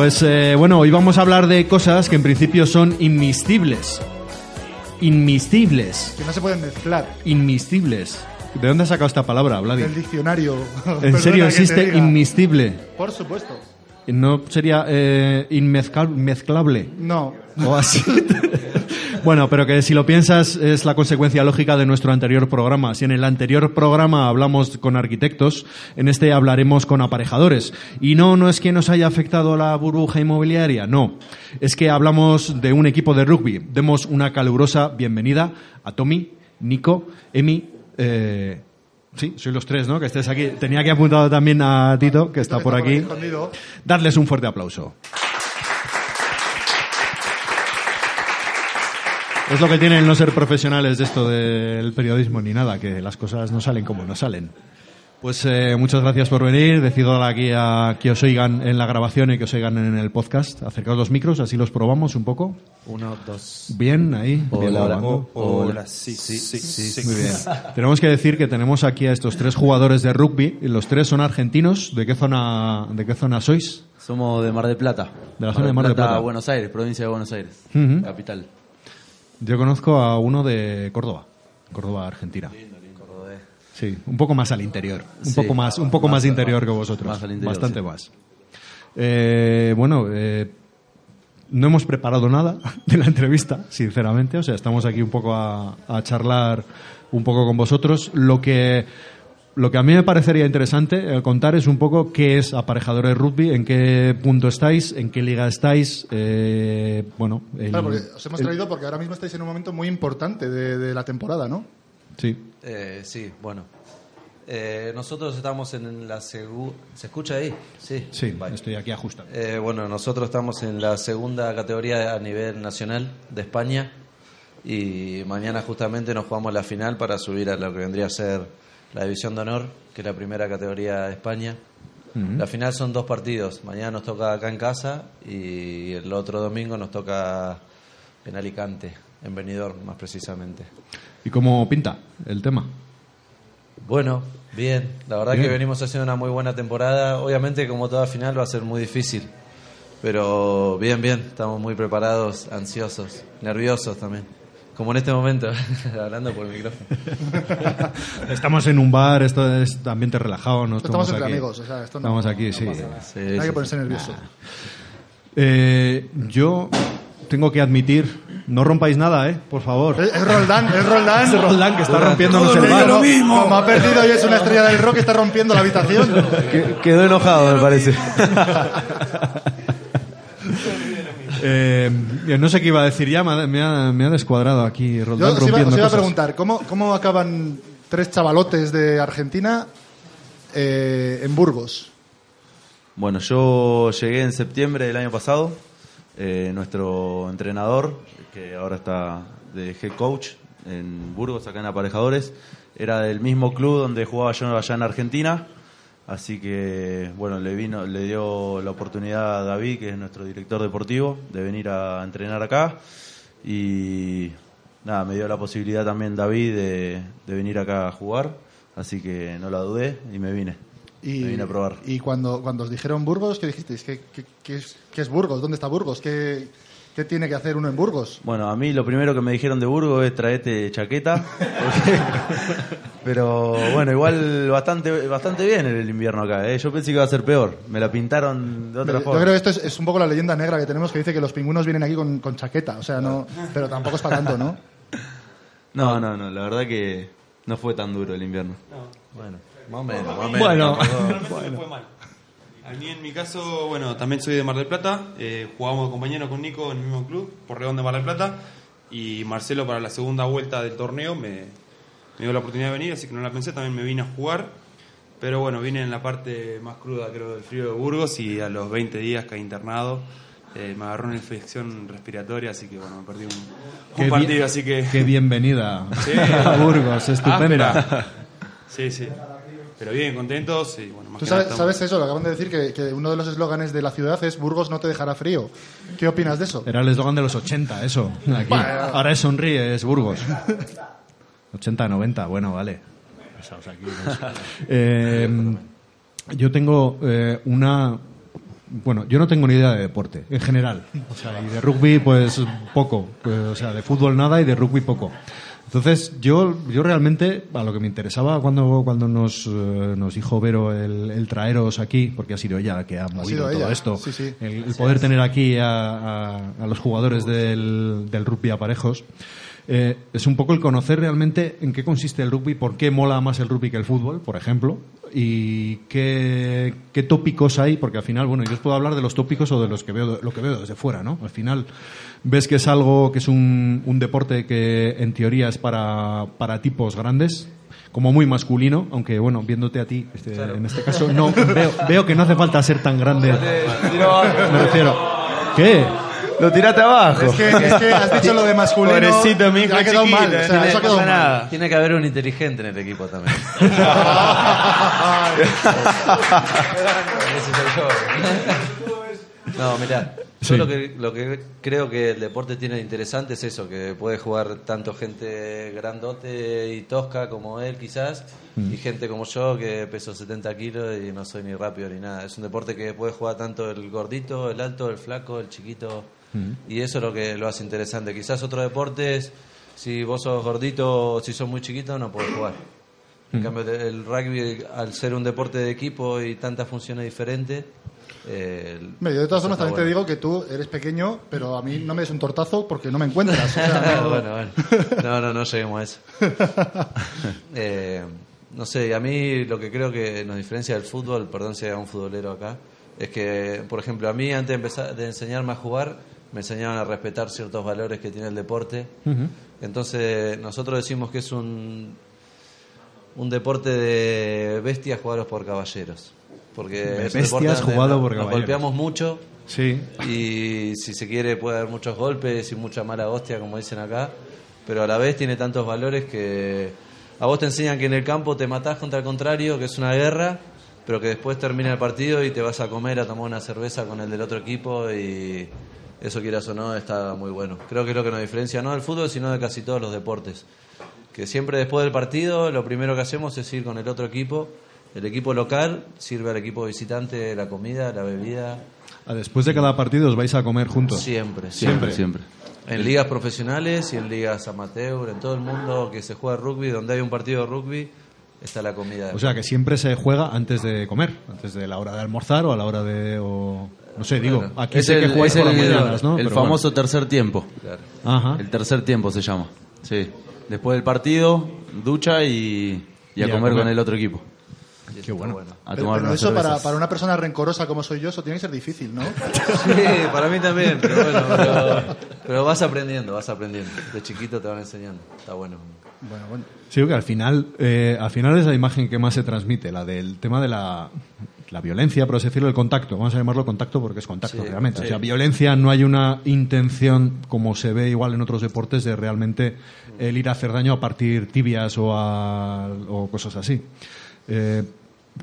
G: Pues eh, bueno, hoy vamos a hablar de cosas que en principio son inmiscibles. Inmiscibles.
A: Que no se pueden mezclar.
G: Inmiscibles. ¿De dónde has sacado esta palabra, Vladi?
A: El diccionario. *laughs*
G: ¿En serio existe inmiscible?
A: Por supuesto.
G: ¿No sería eh, inmezclable?
A: No.
G: O así. *laughs* bueno, pero que si lo piensas es la consecuencia lógica de nuestro anterior programa. Si en el anterior programa hablamos con arquitectos, en este hablaremos con aparejadores. Y no, no es que nos haya afectado la burbuja inmobiliaria, no. Es que hablamos de un equipo de rugby. Demos una calurosa bienvenida a Tommy, Nico, Emi. Eh, sí, soy los tres, ¿no? Que estés aquí. Tenía que apuntado también a Tito, que está por aquí. Darles un fuerte aplauso. Es lo que tienen no ser profesionales de esto del periodismo ni nada, que las cosas no salen como no salen. Pues eh, muchas gracias por venir. Decido aquí a que os oigan en la grabación y que os oigan en el podcast. Acercaos los micros, así los probamos un poco.
H: Uno, dos.
G: Bien, ahí. bien
H: Hola, hola. Hola, sí, sí, sí, sí.
G: Muy bien. *laughs* Tenemos que decir que tenemos aquí a estos tres jugadores de rugby. y Los tres son argentinos. ¿De qué zona, de qué zona sois?
H: Somos de Mar del Plata.
G: De la zona de Mar del Plata.
H: Buenos Aires, provincia de Buenos Aires. Capital.
G: Yo conozco a uno de Córdoba, Córdoba, Argentina. Sí, un poco más al interior, un
H: Sí.
G: poco más, un poco más,
H: Más-
G: interior
H: más-
G: que vosotros,
H: más al interior,
G: bastante
H: sí.
G: más. Eh, bueno, eh,
B: no hemos preparado nada *laughs* de la entrevista, sinceramente. O sea, estamos aquí un poco a, a charlar un poco con vosotros. Lo que, lo que a mí me parecería interesante eh, contar es un poco qué es aparejador de rugby, en qué punto estáis, en qué liga estáis. eh, bueno, el-
A: Claro, porque os hemos
B: el-
A: traído porque ahora mismo estáis en un momento muy importante de, de la temporada, ¿no?
B: Sí.
I: Eh, sí, bueno. Eh, nosotros estamos en la segunda... ¿Se escucha ahí? Sí.
B: Sí,
I: Vale.
B: estoy aquí ajustando.
I: Eh, bueno, nosotros estamos en la segunda categoría a nivel nacional de España y mañana justamente nos jugamos la final para subir a lo que vendría a ser la división de honor, que es la primera categoría de España. La final son dos partidos. Mañana nos toca acá en casa y el otro domingo nos toca en Alicante, en Benidorm más precisamente.
B: ¿Y cómo pinta el tema?
I: Bueno, bien. La verdad
B: Bien.
I: que venimos haciendo una muy buena temporada. Obviamente, como toda final, va a ser muy difícil. Pero bien, bien. Estamos muy preparados, ansiosos, nerviosos también. Como en este momento, *laughs* hablando por el micrófono. *laughs*
B: Estamos en un bar, esto es ambiente relajado. No
A: Estamos
B: estamos
A: entre
B: aquí.
A: amigos, o sea, esto no-
B: Estamos aquí, sí.
I: Sí,
A: No hay
I: sí,
A: que ponerse
I: sí.
A: nervioso.
B: Eh, yo tengo que admitir, no rompáis nada, ¿eh? Por favor.
A: Es, es Roldán, es Roldán.
B: Es Roldán que está rompiéndonos
A: Todo
B: el bar.
A: mundo, Como ha perdido y es una estrella del rock, está rompiendo la habitación.
I: Que- Quedó enojado, me parece. *laughs*
B: Eh, no sé qué iba a decir ya, me ha, me ha- me ha descuadrado aquí Roldán
A: Yo os iba,
B: rompiendo
A: os iba a preguntar, ¿cómo, ¿cómo acaban tres chavalotes de Argentina eh, en Burgos?
H: Bueno, yo llegué en septiembre del año pasado. Eh, nuestro entrenador, que ahora está de head coach en Burgos, acá en Aparejadores, era del mismo club donde jugaba yo allá en Argentina. Así que, bueno, le vino, le dio la oportunidad a David, que es nuestro director deportivo, de venir a entrenar acá. Y nada, me dio la posibilidad también David de, de venir acá a jugar. Así que no la dudé y me vine.
A: Y,
H: me vine a probar.
A: Y cuando, cuando os dijeron Burgos, ¿qué dijisteis? ¿Qué, qué- qué es, qué es Burgos? ¿Dónde está Burgos? ¿Qué, ¿Qué tiene que hacer uno en Burgos?
H: Bueno, a mí lo primero que me dijeron de Burgos es traete chaqueta. porque- *laughs* Pero bueno, igual bastante bastante bien el invierno acá. ¿eh? Yo pensé que iba a ser peor. Me la pintaron de otra
A: Yo
H: forma.
A: creo que esto es, es un poco la leyenda negra que tenemos que dice que los pingüinos vienen aquí con, con chaqueta. O sea, no, pero tampoco es para tanto, ¿no? *laughs*
H: No, no, no. La verdad que no fue tan duro el invierno.
I: Bueno, más o menos, más o menos.
B: Bueno.
I: tampoco- *laughs*
J: Realmente no fue mal. A mí en mi caso, bueno, también soy de Mar del Plata, eh, jugamos de compañero con Nico en el mismo club, Porredón de Mar del Plata, y Marcelo para la segunda vuelta del torneo me, me dio la oportunidad de venir, así que no la pensé, también me vine a jugar, pero bueno, vine en la parte más cruda creo del frío de Burgos y a los 20 días caí internado, eh, me agarró una infección respiratoria, así que bueno, me perdí un, un
B: Qué
J: partido,
B: bien-
J: así que...
B: Qué bienvenida *laughs*
J: Sí.
B: a Burgos, estupenda.
J: Áspera. Sí, sí. Pero bien, contentos y bueno, más
A: Tú
J: que nada
A: sabes,
J: estamos-
A: sabes eso, lo acaban de decir, que, que uno de los eslóganes de la ciudad es Burgos no te dejará frío. ¿Qué opinas de eso?
B: Era el eslogan de los 80, eso. Aquí. Ahora es sonríe, es Burgos. *laughs* 80, 90, bueno, vale. Pesados aquí, no sé. *laughs* Eh, yo tengo eh, una... Bueno, yo no tengo ni idea de deporte, en general. O sea, y de rugby, pues poco. Pues, o sea, de fútbol nada y de rugby poco. Entonces, yo, yo realmente, a lo que me interesaba cuando, cuando nos, eh, nos dijo Vero el, el traeros aquí, porque ha sido ella la que ha movido todo
A: ella,
B: esto,
A: sí, sí.
B: el, el poder tener aquí a, a- a los jugadores del, del rugby a parejos, eh, es un poco el conocer realmente en qué consiste el rugby, por qué mola más el rugby que el fútbol, por ejemplo, y qué, qué tópicos hay, porque al final, bueno, yo os puedo hablar de los tópicos o de los que veo, lo que veo desde fuera, ¿no? Al final ves que es algo, que es un, un deporte que en teoría es para, para tipos grandes, como muy masculino, aunque bueno, viéndote a ti, este, en este caso, no veo, veo que no hace falta ser tan grande. Me refiero. ¿Qué?
H: Lo tiraste abajo.
A: Es que, es que has dicho lo de masculino.
J: Pobrecito, mi hijo
A: y ha quedado
J: chiquito,
A: mal. O sea, eso ha mal.
J: nada.
I: Tiene que haber un inteligente en el equipo también. *laughs* Yo. No, mira,
B: Sí.
I: yo lo que, lo que creo que el deporte tiene de interesante es eso, que puede jugar tanto gente grandote y tosca como él quizás, y gente como yo que peso 70 kilos y no soy ni rápido ni nada. Es un deporte que puede jugar tanto el gordito, el alto, el flaco, el chiquito, y eso es lo que lo hace interesante. Quizás otros deportes, si vos sos gordito o si sos muy chiquito, no podés jugar. En cambio, el- rugby, al ser un deporte de equipo y tantas funciones diferentes... eh,
A: yo de todas formas también te
I: bueno.
A: digo que tú eres pequeño, pero a mí no me des un tortazo porque no me encuentras. o sea, *laughs* no-
I: bueno, bueno. No, no, no lleguemos a eso. *laughs* Eh, no sé, a mí lo que creo que nos diferencia del fútbol, perdón si hay un futbolero acá, es que, por ejemplo, a mí antes de, empezar, de enseñarme a jugar, me enseñaron a respetar ciertos valores que tiene el deporte. Entonces, nosotros decimos que es un, un deporte de bestias jugados por caballeros. Porque
B: De
I: es un deporte
B: bestias jugado
I: nos-
B: por
I: nos
B: caballeros.
I: golpeamos mucho
B: Sí.
I: y si se quiere puede haber muchos golpes y mucha mala hostia, como dicen acá, pero a la vez tiene tantos valores que a vos te enseñan que en el campo te matás contra el contrario, que es una guerra, pero que después termina el partido y te vas a comer, a tomar una cerveza con el del otro equipo y eso quieras o no está muy bueno. Creo que es lo que nos diferencia no del fútbol, sino de casi todos los deportes. Que siempre después del partido lo primero que hacemos es ir con el otro equipo. El equipo local sirve al equipo visitante la comida, la bebida,
B: Ah, Después de cada partido os vais a comer juntos.
I: Siempre,
H: Siempre, siempre.
I: En ligas profesionales y en ligas amateur, en todo el mundo que se juega rugby, donde hay un partido de rugby, está la comida.
B: O sea que siempre se juega antes de comer, antes de la hora de almorzar o a la hora de... o- no sé, digo, aquí
H: Es
B: sé que
H: el,
B: jugáis
H: es
B: por las mañanas, ¿no?
H: el
B: Pero
H: famoso tercer tiempo.
B: Ajá.
H: El tercer tiempo se llama. Sí. Después del partido, ducha y, y a,
B: Y a
H: comer,
B: comer.
H: con el otro equipo.
B: Qué bueno.
H: A
A: pero,
H: tomar
A: pero
H: unas
A: eso para, una persona rencorosa como soy yo, eso tiene que ser difícil, ¿no? *laughs*
I: Sí, para mí también, pero bueno, pero, pero vas aprendiendo, vas aprendiendo. De chiquito te van enseñando, está bueno.
A: bueno, bueno.
B: Sí, que al final, eh, al final es la imagen que más se transmite, la del tema de la, la violencia, por así decirlo, el contacto. Vamos a llamarlo contacto porque es contacto,
I: Sí,
B: realmente.
I: sí.
B: O sea, violencia no hay una intención, como se ve igual en otros deportes, de realmente el ir a hacer daño a partir tibias o, a, o cosas así. Eh,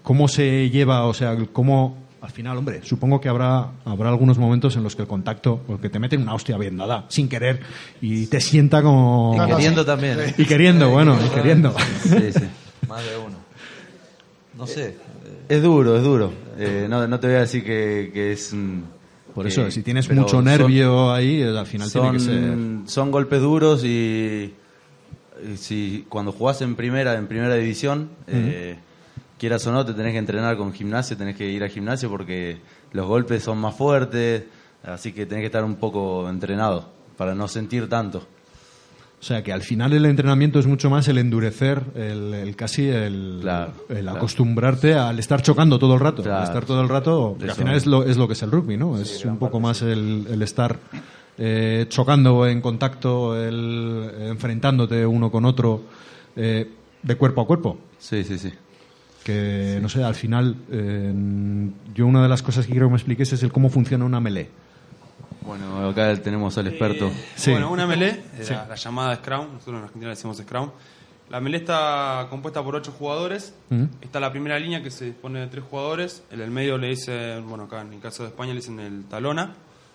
B: ¿Cómo se lleva, o sea, cómo... Al final, hombre, supongo que habrá, habrá algunos momentos en los que el contacto, o que te meten una hostia bien dada, sin querer, y te sienta como...
I: Y queriendo *laughs* también. ¿eh?
B: Y queriendo, bueno, y queriendo.
H: Sí, sí. *laughs*
I: Más de uno. No sé. eh,
H: Es duro, es duro. Eh, no, no te voy a decir que, que es... mm,
B: Por
H: que-
B: eso, si tienes
H: pero
B: mucho
H: son-
B: nervio ahí, eh, al final tiene que ser.
H: son, son golpes duros y, y si cuando jugás en primera en primera división eh, quieras o no te tenés que entrenar con gimnasio tenés que ir al gimnasio porque los golpes son más fuertes así que tenés que estar un poco entrenado para no sentir tanto
B: O sea, que al final el entrenamiento es mucho más el endurecer, el, el casi el,
H: Claro,
B: el
H: claro.
B: acostumbrarte al estar chocando todo el rato.
H: Claro.
B: Al estar todo el rato, que al final es lo, es lo que es el rugby, ¿no? es un poco más el, el estar eh, chocando en contacto, el enfrentándote uno con otro eh, de cuerpo a cuerpo.
H: sí sí sí
B: Que, no sé, al final, eh, yo una de las cosas que quiero que me expliques es el cómo funciona una melee.
H: Bueno acá tenemos al experto
B: Sí.
J: Bueno, una melee, eh, la, la llamada Scrum, nosotros en Argentina le decimos Scrum. La melee está compuesta por ocho jugadores.
B: Ujú.
J: Está la primera línea que se dispone de tres jugadores. En el medio le dicen, bueno, acá en el caso de España le dicen el talona,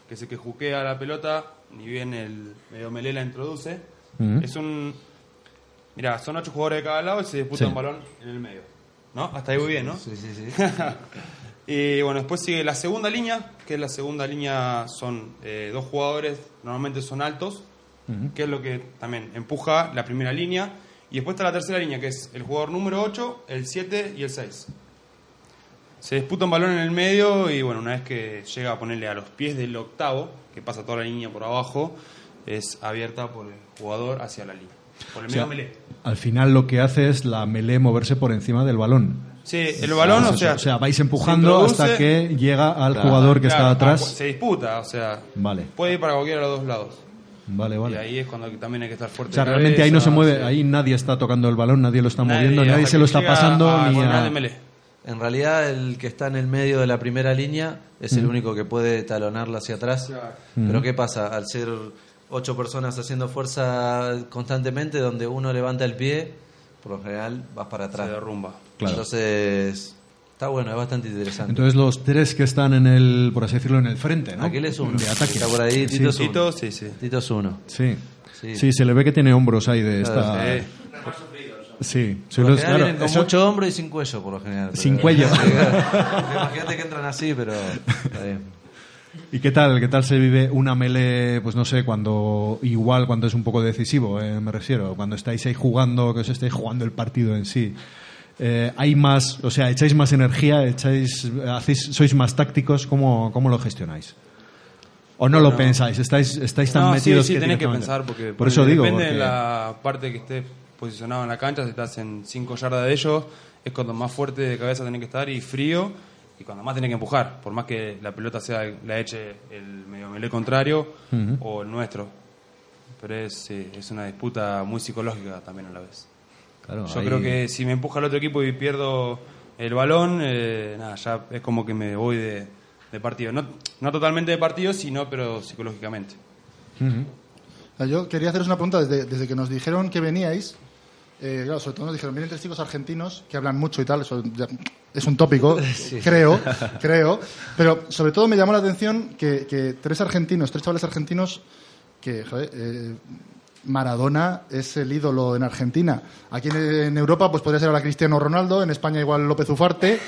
J: que es el que juquea la pelota, ni bien el medio melee la introduce. Es un. Mira, son ocho jugadores de cada lado y se disputa
B: Sí.
J: un balón en el medio. ¿No? Hasta ahí muy bien, ¿no?
I: Sí, sí, sí. *laughs*
J: y bueno, después sigue la segunda línea, que es la segunda línea, son eh, dos jugadores, normalmente son altos, que es lo que también empuja la primera línea. Y después está la tercera línea, que es el jugador número 8, el 7 y el 6. Se disputa un balón en el medio y bueno, una vez que llega a ponerle a los pies del octavo, que pasa toda la línea por abajo, es abierta por el jugador hacia la línea. Por el
B: O sea,
J: medio melee.
B: al final lo que hace es la melee moverse por encima del balón.
J: Sí, el balón,
B: Es
J: o sea,
B: eso, vais
J: se
B: empujando hasta que llega al
H: Claro.
B: jugador que
J: Claro,
B: está atrás.
J: ah, Se disputa, o sea,
B: Vale,
J: puede ir para cualquiera de los dos lados.
B: vale,
J: Y
B: vale.
J: ahí es cuando también hay que estar fuerte.
B: O sea, realmente ahí no se mueve,
J: sí.
B: ahí nadie está tocando el balón, nadie lo está
J: Nadie,
B: moviendo, nadie
J: que
B: se lo está pasando
J: a-
B: ni a...
I: En realidad, el que está en el medio de la primera línea es el único que puede talonarla hacia atrás. Pero ¿qué pasa? Al ser ocho personas haciendo fuerza constantemente, donde uno levanta el pie, por lo general vas para atrás.
J: Se derrumba.
B: Claro.
I: Entonces, está bueno, es bastante interesante.
B: Entonces los tres que están en el, por así decirlo, en el frente, ¿no?
I: Aquel es uno.
B: De ataque.
I: Está por ahí, Tito es uno.
J: Tito, sí, sí.
I: Tito es uno.
B: Sí.
I: Sí.
B: sí. se le ve que tiene hombros ahí de esta... Sí,
I: Por lo
B: sí,
I: general
B: claro,
I: vienen con
B: eso-
I: mucho hombro y sin cuello, por lo general.
B: Sin
I: Pero-
B: cuello. *laughs*
I: Sí, claro. Imagínate que entran así, pero está bien.
B: ¿Y qué tal, qué tal se vive una melee, pues no sé, cuando igual cuando es un poco decisivo, eh, me refiero, cuando estáis ahí jugando, que os estáis jugando el partido en sí? Eh, hay más, o sea, echáis más energía, echáis, hacéis, sois más tácticos, ¿cómo, cómo lo gestionáis? ¿O no lo pensáis? ¿Estáis, estáis tan
J: No,
B: metidos
J: sí, sí,
B: que
J: tenés que pensar porque
B: Por eso digo,
J: depende de la parte que estés posicionado en la cancha, si estás en 5 yardas de ellos, es cuando más fuerte de cabeza tenés que estar y frío y cuando más tenés que empujar, por más que la pelota sea la eche el medio melé contrario o el nuestro. Pero es, sí, es una disputa muy psicológica también a la vez.
H: Claro,
J: Yo
H: ahí-
J: creo que si me empuja el otro equipo y pierdo el balón, eh, nada, ya es como que me voy de, de partido. No, no totalmente de partido, sino pero psicológicamente.
A: Ah, Yo quería haceros una pregunta desde, desde que nos dijeron que veníais. eh, claro, sobre todo nos dijeron, vienen tres chicos argentinos que hablan mucho y tal, eso ya es un tópico, *laughs*
I: Sí.
A: creo, creo. Pero sobre todo me llamó la atención que, que tres argentinos, tres chavales argentinos, que, joder, eh, Maradona es el ídolo en Argentina. Aquí en, Europa pues podría ser ahora Cristiano Ronaldo, en España igual López Ufarte,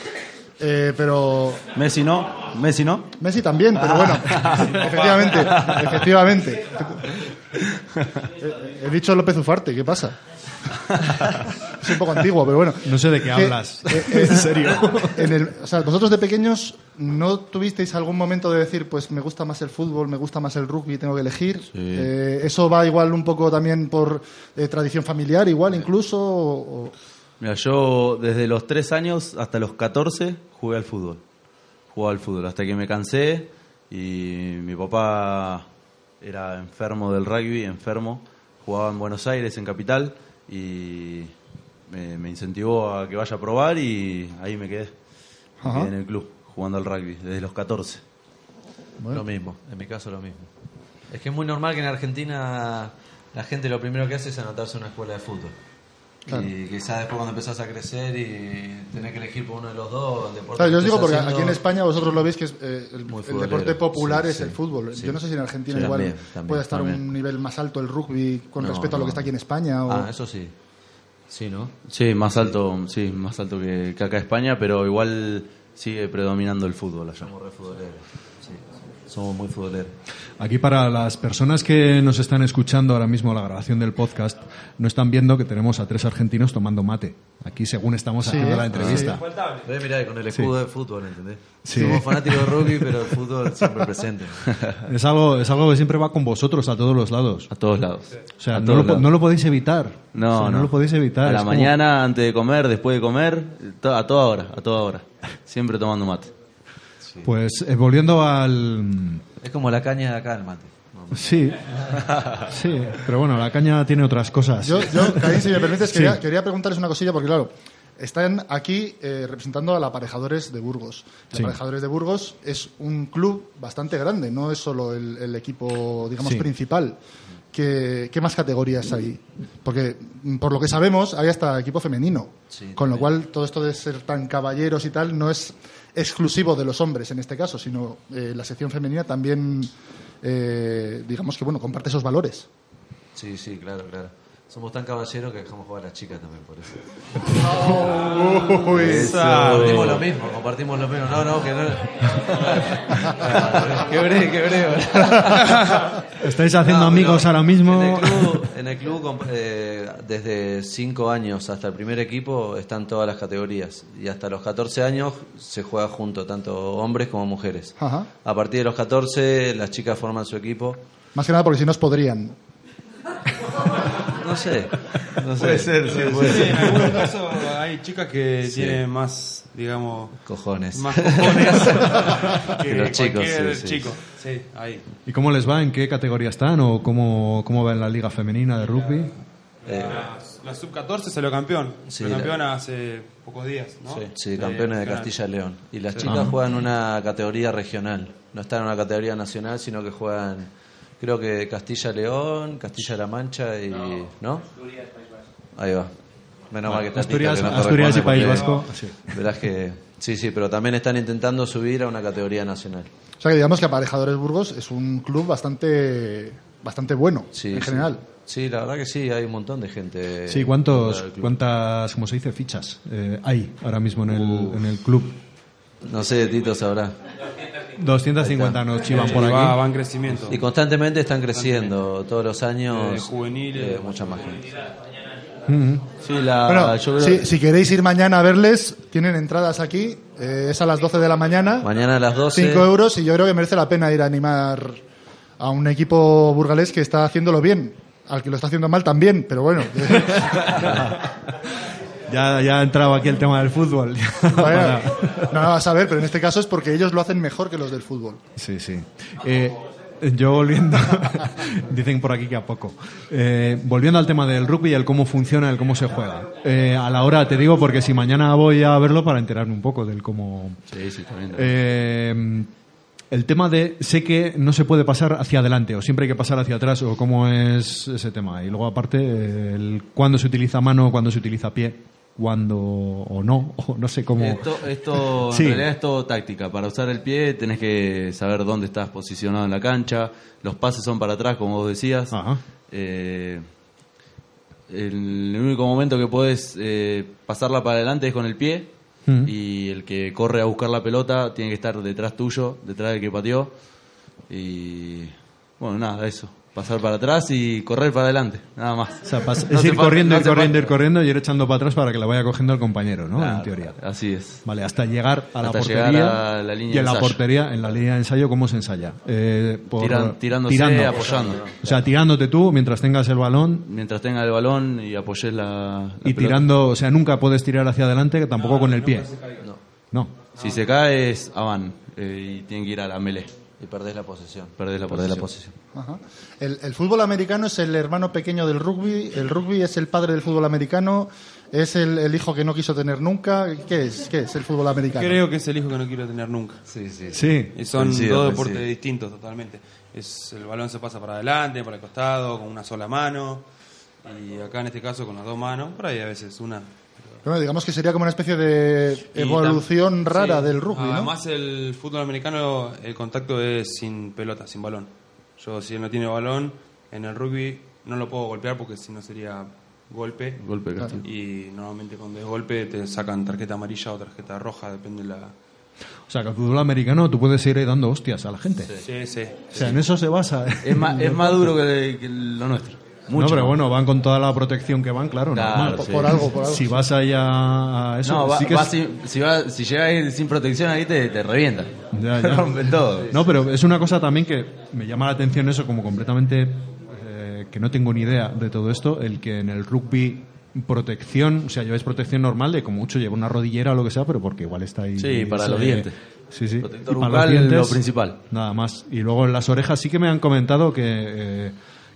A: eh, pero...
H: Messi no, Messi no.
A: Messi también, pero bueno, *laughs* efectivamente, efectivamente. He, he dicho López Ufarte, ¿qué pasa? *laughs* Es un poco antiguo, pero bueno.
B: No sé de qué
A: Que,
B: hablas.
A: eh, eh, *laughs*
B: En serio.
A: en el- o sea, vosotros de pequeños no tuvisteis algún momento de decir, pues me gusta más el fútbol, me gusta más el rugby, tengo que elegir. Eh, eso va igual un poco también por eh, tradición familiar, igual incluso. o- o-
H: Mira, yo desde los 3 años hasta los 14 jugué al fútbol. Jugaba al fútbol hasta que me cansé y mi papá era enfermo del rugby, enfermo. Jugaba en Buenos Aires, en Capital, y me, me incentivó a que vaya a probar y ahí me quedé. Me
I: Ajá.
H: quedé en el club, jugando al rugby, desde los 14.
I: Lo mismo, en mi caso lo mismo. Es que es muy normal que en Argentina la gente lo primero que hace es anotarse en una escuela de fútbol.
A: Claro.
I: Y quizás después cuando empezás a crecer y tenés que elegir por uno de los dos, el deporte
A: Claro, yo os digo porque
I: haciendo-
A: aquí en España vosotros lo veis que es, eh, el, el deporte popular
I: Sí,
A: es
I: sí.
A: el fútbol.
I: Sí.
A: Yo no sé si en Argentina
I: Sí,
A: igual
I: también, también,
A: puede estar a
I: también.
A: un nivel más alto el rugby con
H: No,
A: respecto a lo
H: no.
A: que está aquí en España. O...
I: Ah, eso sí. Sí, ¿no?
H: Sí, más alto, sí, más alto que, que acá España, pero igual sigue predominando el fútbol allá.
I: Somos re futboleros. Sí, somos muy futboleros.
B: Aquí para las personas que nos están escuchando ahora mismo la grabación del podcast, no están viendo que tenemos a tres argentinos tomando mate. Aquí según estamos
A: Sí,
B: haciendo la
A: ¿eh?
B: entrevista.
I: Ve, mirá, con el
B: Sí.
I: escudo de fútbol, ¿entendés?
B: Sí.
I: Somos fanáticos de rugby, pero el *laughs* fútbol siempre presente.
B: Es algo, es algo que siempre va con vosotros a todos los lados.
H: A todos lados.
B: O sea, no lo,
H: lados.
B: no lo podéis evitar.
H: No,
B: O sea,
H: no.
B: lo podéis evitar.
H: A la
B: Es como-
H: mañana, antes de comer, después de comer, a toda hora, a toda hora. *laughs* Siempre tomando mate.
B: Pues eh, volviendo al...
I: Es como la caña de acá, el mate.
B: Sí, *laughs* sí, pero bueno, la caña tiene otras cosas.
A: Yo, yo Caín, si me permites,
B: Sí.
A: quería, quería preguntarles una cosilla, porque claro, están aquí eh, representando al Aparejadores de Burgos. El
B: Sí.
A: Aparejadores de Burgos es un club bastante grande, no es solo el, el equipo, digamos,
B: Sí.
A: principal. ¿Qué, qué más categorías hay? Porque, mm, por lo que sabemos, hay hasta equipo femenino.
I: Sí,
A: con lo cual, todo esto de ser tan caballeros y tal no es exclusivo de los hombres en este caso, sino eh, la sección femenina también, eh, digamos que, bueno, comparte esos valores.
I: Sí, sí, claro, claro. Somos tan caballeros que dejamos jugar a las chicas también, por eso. *laughs*
A: Uy.
I: Eso. Compartimos lo mismo, compartimos lo mismo. No, no, que no. *laughs* qué breve, qué breve. *laughs*
B: Estáis haciendo
I: No,
B: amigos ahora mismo.
I: En el club, en el club, eh, desde 5 años hasta el primer equipo están todas las categorías. Y hasta los 14 años se juega junto, tanto hombres como mujeres.
A: Ajá.
I: A partir de los 14, las chicas forman su equipo.
A: Más que nada porque si no os podrían.
I: No sé. No sé.
H: Puede ser, sí, puede
J: Sí,
H: ser.
J: en algunos casos hay chicas que tienen más, digamos,
I: Cojones.
J: más cojones *laughs* que,
I: Que los chicos,
J: cualquier
I: sí, sí.
J: chico. Sí, ahí.
B: ¿Y cómo les va? ¿En qué categoría están? ¿O cómo, cómo va en la liga femenina de rugby?
I: Eh,
J: La, la sub-14 salió campeón.
I: Sí,
J: Salió
I: la-
J: campeón hace pocos días, ¿no?
I: Sí, campeones de. Castilla y León. Y las
J: Sí.
I: chicas juegan una categoría regional. No están en una categoría nacional, sino que juegan, creo que Castilla y León, Castilla-La Mancha y. ¿No? Ahí va. Menos mal que está
B: Asturias-
I: que no
B: Asturias y País Vasco, sí.
I: Verás que. Sí, sí, pero también están intentando subir a una categoría nacional.
A: O sea que digamos que Aparejadores Burgos es un club bastante, bastante bueno
I: Sí,
A: en
I: sí.
A: general.
I: Sí, la verdad que sí, hay un montón de gente.
B: Sí, ¿cuántos. ¿cuántas, como se dice, fichas eh, hay ahora mismo en el, en el club?
I: No sé, Tito sabrá.
B: 250 nos chivan por aquí.
J: va en crecimiento.
I: Y constantemente están creciendo todos los años.
J: Eh, juveniles.
I: eh, mucha más gente.
H: Sí, la,
A: Bueno,
H: yo creo
A: si, si queréis ir mañana a verles, tienen entradas aquí. eh, es a las 12 de la mañana.
I: Mañana a las 12.
A: 5 euros y yo creo que merece la pena ir a animar a un equipo burgalés que está haciéndolo bien. Al que lo está haciendo mal también, pero bueno. *laughs* *laughs*
B: Ya, ya ha entrado aquí el tema del fútbol. *laughs*
A: Vaya, no lo vas a ver, pero en este caso es porque ellos lo hacen mejor que los del fútbol.
B: Sí, sí. Eh, yo volviendo, *laughs* dicen por aquí que a poco. Eh, volviendo al tema del rugby y el cómo funciona, el cómo se juega. Eh, a la hora, te digo, porque si mañana voy a verlo para enterarme un poco del cómo.
H: Sí, sí, también.
B: Eh, el tema de sé que no se puede pasar hacia adelante o siempre hay que pasar hacia atrás o cómo es ese tema. Y luego aparte, el cuándo se utiliza mano, cuándo se utiliza pie, cuándo o no, *laughs* o no sé cómo.
H: Esto, esto
B: Sí.
H: en realidad es todo táctica. Para usar el pie tenés que saber dónde estás posicionado en la cancha. Los pases son para atrás, como vos decías.
B: Ajá.
H: Eh, el único momento que puedes eh, pasarla para adelante es con el pie.
B: Mm.
H: Y el que corre a buscar la pelota tiene que estar detrás tuyo, detrás del que pateó. Y bueno, nada, eso. Pasar para atrás y correr para adelante, nada más.
B: O sea, pas- *laughs*
H: No
B: es ir
H: falta-
B: corriendo,
H: no
B: ir corriendo, ir
H: falta-
B: corriendo y ir echando para atrás para que la vaya cogiendo el compañero, ¿no?
H: Claro,
B: en teoría.
H: Así es.
B: Vale, hasta llegar a la
H: Hasta
B: portería.
H: llegar a la línea
B: y en la portería, en la línea de ensayo, ¿cómo se ensaya? Eh, por-
H: Tiran- tirándose,
B: tirando.
H: apoyando.
B: O sea, tirándote tú mientras tengas el balón
H: Mientras tenga el balón y apoyes la, la
B: y
H: pelota.
B: tirando, o sea, nunca puedes tirar hacia adelante, tampoco con el pie.
I: No.
B: No.
H: Si se cae es Avan eh, y tienen que ir a la melee.
I: Y perdés la posesión.
H: Perdés la
I: Perdés
H: posesión.
A: Ajá. El, el fútbol americano es el hermano pequeño del rugby, el rugby es el padre del fútbol americano, es el, el hijo que no quiso tener nunca. ¿Qué es? ¿Qué es el fútbol americano?
J: Creo que es el hijo que no quiero tener nunca.
I: Sí, sí.
B: Sí.
J: Y son
I: Coincido,
J: dos
I: coincido.
J: deportes distintos totalmente. Es El balón se pasa para adelante, para el costado, con una sola mano. Y acá en este caso con las dos manos, por ahí a veces una.
A: Bueno, digamos que sería como una especie de evolución rara
J: sí.
A: del rugby, ¿no?
J: Además, el fútbol americano, el contacto es sin pelota, sin balón. Yo, si él no tiene balón, en el rugby no lo puedo golpear porque si no sería golpe.
H: Golpe castigo.
J: Y normalmente cuando es golpe te sacan tarjeta amarilla o tarjeta roja, depende de la.
B: O sea, que el fútbol americano tú puedes ir ahí dando hostias a la gente.
J: Sí, sí.
B: O sea, en eso se basa.
H: Es más, es *laughs* más duro que, que lo nuestro. Mucho
B: no, pero bueno, van con toda la protección que van, claro,
H: Claro,
B: normal.
A: por,
H: sí.
A: por algo, por algo.
B: Si vas allá a eso,
H: No, va-
B: sí que
H: va
B: es-
H: sin- si, va, si llega ahí sin protección ahí te, te revientan.
B: Ya,
H: Te *laughs*
B: ya.
H: rompen todo.
B: No, pero es una cosa también que me llama la atención eso como completamente eh, que no tengo ni idea de todo esto, el que en el rugby protección, o sea, lleváis protección normal de como mucho lleva una rodillera o lo que sea, pero porque igual está ahí.
H: Sí, para los dientes.
B: Sí, sí.
H: Protector
B: Y para
H: bucal,
B: los dientes,
H: lo principal.
B: Nada más. Y luego en las orejas sí que me han comentado que eh,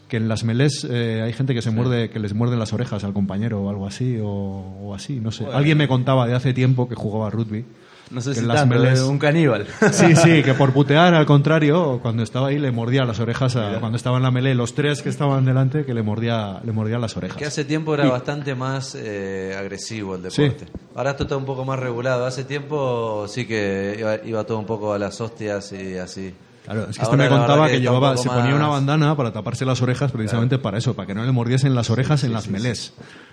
B: que en las melés eh, hay gente que se muerde que les muerden las orejas al compañero o algo así o, o así, no sé. Alguien me contaba de hace tiempo que jugaba rugby.
H: No sé
B: que
H: si
B: en las
H: tanto,
B: melés-
H: un caníbal. *laughs*
B: Sí, sí, que por *laughs* putear, al contrario, cuando estaba ahí le mordía las orejas, a- cuando estaba en la melee, los tres que estaban delante, que le mordía, le mordía las orejas.
I: Que hace tiempo era
B: Y-
I: bastante más eh, agresivo el
B: Sí.
I: deporte. Ahora esto está un poco más regulado. Hace tiempo sí que iba, iba todo un poco a las hostias y así.
B: Claro, es que
I: Ahora
B: este me contaba
I: que
B: que, llevaba, se ponía una
I: más-
B: bandana para taparse las orejas precisamente para eso, para que no le mordiesen las orejas en las melés.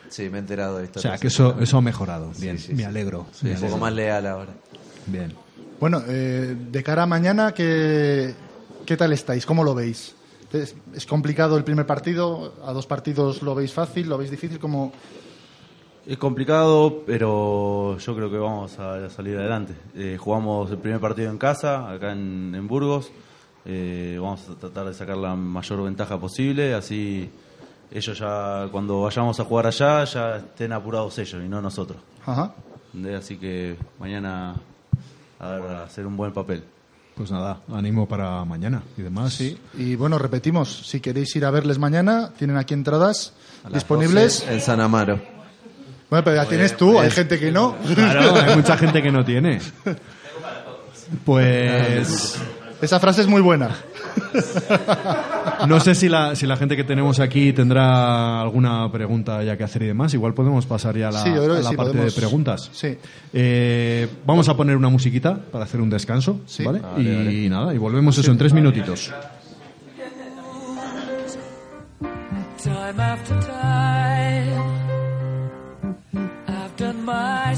I: Sí, me he enterado de
B: O
I: esto.
B: sea, que eso, eso ha mejorado. Bien, me alegro.
I: Sí,
B: me
I: un poco más leal ahora.
B: Bien.
A: Bueno, eh, de cara a mañana, ¿qué, ¿qué tal estáis? ¿Cómo lo veis? ¿Es, es complicado el primer partido? ¿A dos partidos lo veis fácil? ¿Lo veis difícil? como
H: Es complicado, pero yo creo que vamos a salir adelante. Eh, jugamos el primer partido en casa, acá en, en Burgos. Eh, vamos a tratar de sacar la mayor ventaja posible, así ellos ya, cuando vayamos a jugar allá, ya estén apurados ellos y no nosotros.
A: Ajá.
H: Así que mañana a, ver, a hacer un buen papel.
B: Pues nada, ánimo para mañana y demás.
A: Sí. Y bueno, repetimos, si queréis ir a verles mañana, tienen aquí entradas disponibles.
I: 12 En San Amaro.
A: Bueno, pero ya tienes tú, hay gente que no.
B: Claro, hay mucha gente que no tiene. Pues
A: Esa frase es muy buena.
B: no sé si la, si la gente que tenemos aquí tendrá alguna pregunta ya que hacer y demás. Igual podemos pasar ya a la,
A: Sí,
B: a la
A: sí,
B: parte
A: podemos.
B: de preguntas.
A: Sí.
B: Eh, vamos a poner una musiquita para hacer un descanso,
A: Sí.
B: ¿vale?
H: Vale,
B: y
H: vale.
B: nada, y volvemos eso en tres minutitos.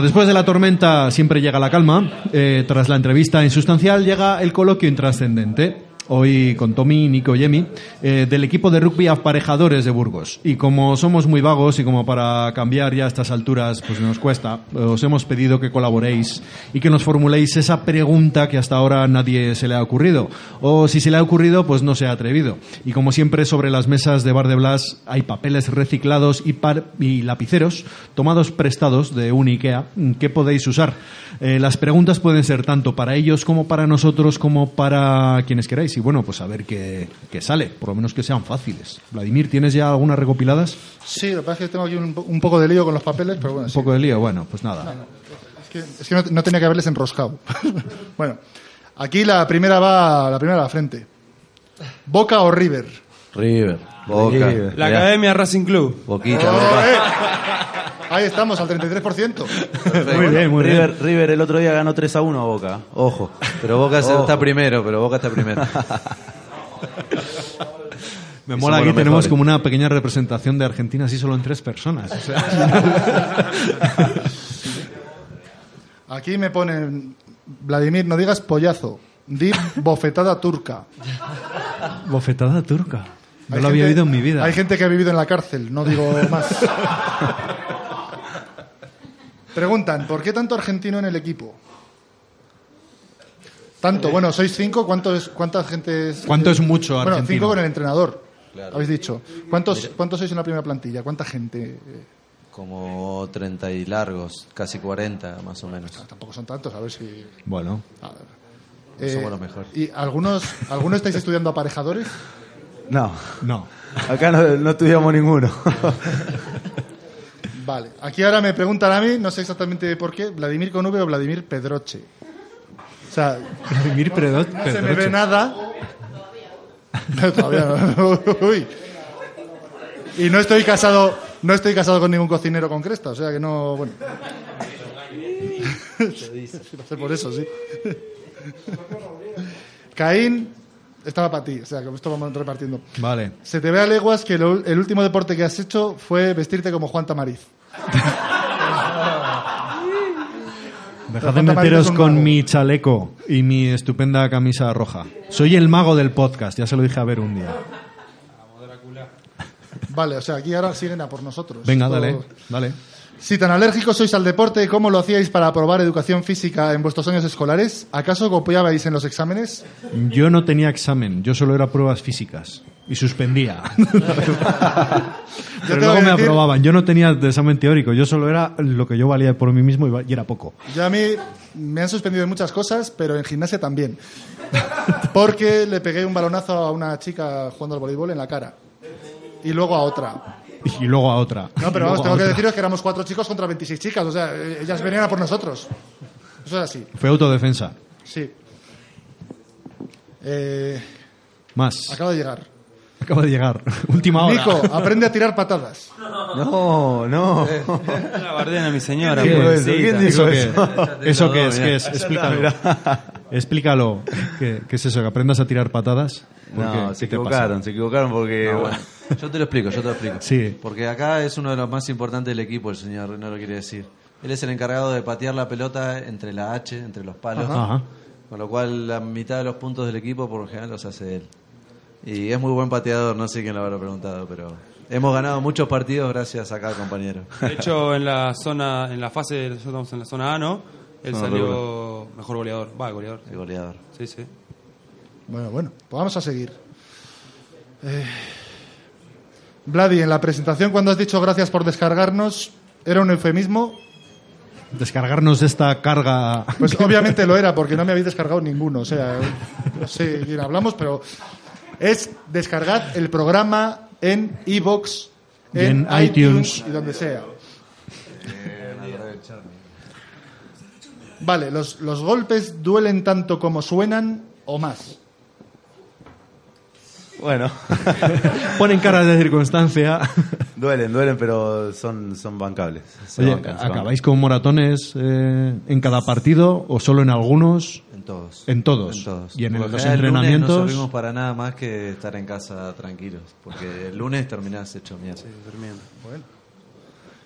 B: después de la tormenta siempre llega la calma, eh, tras la entrevista insustancial llega el coloquio intrascendente. Hoy con Tommy, Nico y Emi, eh, del equipo de rugby aparejadores de Burgos. Y como somos muy vagos y como para cambiar ya a estas alturas pues nos cuesta, os hemos pedido que colaboréis y que nos formuléis esa pregunta que hasta ahora nadie se le ha ocurrido. O si se le ha ocurrido, pues no se ha atrevido. Y como siempre, sobre las mesas de Bar de Blas hay papeles reciclados y, lapiceros tomados prestados de un IKEA que podéis usar. Eh, las preguntas pueden ser tanto para ellos como para nosotros como para quienes queráis. Y bueno, pues a ver qué, qué sale, por lo menos que sean fáciles. Vladimir, ¿tienes ya algunas recopiladas?
A: Sí, lo que pasa es que tengo aquí un, po- un poco de lío con los papeles, pero bueno,
B: Un
A: sí.
B: poco de lío, bueno, pues nada.
A: Es que, es que no, no tenía que haberles enroscado. *laughs* bueno, aquí la primera va la primera a la frente. Boca o River.
I: River, Boca.
H: River.
J: La Academia Racing Club.
I: Boquita,
A: Oh,
I: Boca.
A: eh. Ahí estamos, al 33%.
B: Muy bien, muy bien.
H: River, River el otro día ganó 3 a 1 a Boca. Ojo.
I: Pero Boca
H: Ojo.
I: está primero, pero Boca está primero. *laughs*
B: Me mola,
H: los
B: tenemos
H: mejores.
B: como una pequeña representación de Argentina, así solo en tres personas. O sea, *laughs*
A: Aquí me ponen, Vladimir, no digas pollazo, di bofetada turca.
B: bofetada turca. No
A: Hay
B: lo había
A: gente-
B: oído en mi vida.
A: Hay gente que ha vivido en la cárcel, no digo más. Preguntan, ¿por qué tanto argentino en el equipo? Tanto, bueno, sois cinco, ¿cuánto es, ¿cuánta gente es?
B: ¿Cuánto es mucho
A: Bueno,
B: argentino?
A: cinco con el entrenador,
I: Claro.
A: habéis dicho. ¿Cuántos, ¿Cuántos sois en la primera plantilla? ¿Cuánta gente? Eh,
I: Como 30 y largos, casi 40 más o menos.
A: tampoco son tantos, a ver si...
B: Bueno,
A: Eh,
I: Somos los mejores.
A: ¿Y algunos, algunos estáis estudiando aparejadores?
H: No,
B: no.
H: acá no, no estudiamos ninguno. *laughs*
A: Vale, aquí ahora me preguntan a mí, no sé exactamente por qué, Vladimir con V o Vladimir Pedroche. O sea,
B: Vladimir Pedro-
A: no se me
B: Pedroche.
A: ve nada. No, todavía no. *laughs* Uy. Y no estoy casado, no estoy casado con ningún cocinero con cresta, o sea que no, bueno. Va a ser por eso, sí. Caín estaba para ti, o sea que esto vamos repartiendo.
B: Vale.
A: Se te ve a leguas que lo- el último deporte que has hecho fue vestirte como Juan Tamariz. *laughs*
B: Dejad de meteros con mi chaleco y mi estupenda camisa roja. Soy el mago del podcast, ya se lo dije a ver un día.
A: Vale, o sea, aquí ahora siguen a por nosotros.
B: Venga, dale, dale.
A: Si tan alérgicos sois al deporte, ¿cómo lo hacíais para aprobar educación física en vuestros años escolares? ¿Acaso copiabais en los exámenes?
B: Yo no tenía examen, yo solo era pruebas físicas y suspendía. *laughs* Pero luego me
A: decir-
B: aprobaban. Yo no tenía examen teórico, yo solo era lo que yo valía por mí mismo y era poco.
A: Yo a mí me han suspendido en muchas cosas, pero en gimnasia también. Porque le pegué un balonazo a una chica jugando al voleibol en la cara. Y luego a otra. *laughs*
B: Y luego a otra.
A: No, pero vamos, tengo que deciros que éramos cuatro chicos contra 26 chicas. O sea, eh, ellas venían a por nosotros. Eso es así.
B: Fue autodefensa.
A: Sí. Eh,
B: Más.
A: acabo de llegar.
B: Acaba de llegar. *laughs* Última hora.
A: Nico, aprende a tirar patadas.
H: No, no.
J: La bardena a mi señora.
B: ¿Qué?
J: pobrecita.
H: ¿Quién dijo
B: ¿Eso qué?
H: eso?
B: ¿Eso qué es?
H: Mira.
B: ¿Qué es? Explícalo. Explícalo. ¿Qué, qué es eso? ¿Que aprendas a tirar patadas? ¿Por
H: No, se equivocaron, se equivocaron porque...
I: No, bueno, yo te lo explico, yo te lo explico.
B: Sí.
I: Porque acá es uno de los más importantes del equipo, el señor no lo quiere decir. Él es el encargado de patear la pelota entre la H, entre los palos.
B: Ajá.
I: Con lo cual la mitad de los puntos del equipo por lo general los hace él. Y es muy buen pateador, no sé quién lo habrá preguntado, pero hemos ganado muchos partidos gracias a cada compañero.
J: De hecho, en la zona, en la fase, nosotros estamos en la zona A, ¿no? Él
I: Zona
J: salió mejor goleador. Va, goleador.
I: El goleador.
J: Sí, sí.
A: Bueno, bueno, pues vamos a seguir. Eh, Vladi, en la presentación cuando has dicho gracias por descargarnos, ¿era un eufemismo?
B: Descargarnos de esta carga.
A: Pues *laughs* obviamente lo era, porque no me habéis descargado ninguno. O sea, no sé quién hablamos, pero es descargad el programa en iVoox,
B: Y
A: en,
B: en
A: iTunes,
B: iTunes.
A: y donde sea. Vale, los, los golpes duelen tanto como suenan o más.
H: Bueno, *laughs*
B: Ponen caras de circunstancia. *laughs*
H: duelen, duelen, pero son, son bancables. Se
B: Oye,
H: bancan, se bancan.
B: ¿acabáis con moratones eh, en cada partido o solo en algunos?
I: En todos.
B: En todos.
I: En todos.
B: Y en los
I: el lunes
B: entrenamientos.
I: no servimos para nada más que estar en casa tranquilos. Porque el lunes terminás hecho mierda.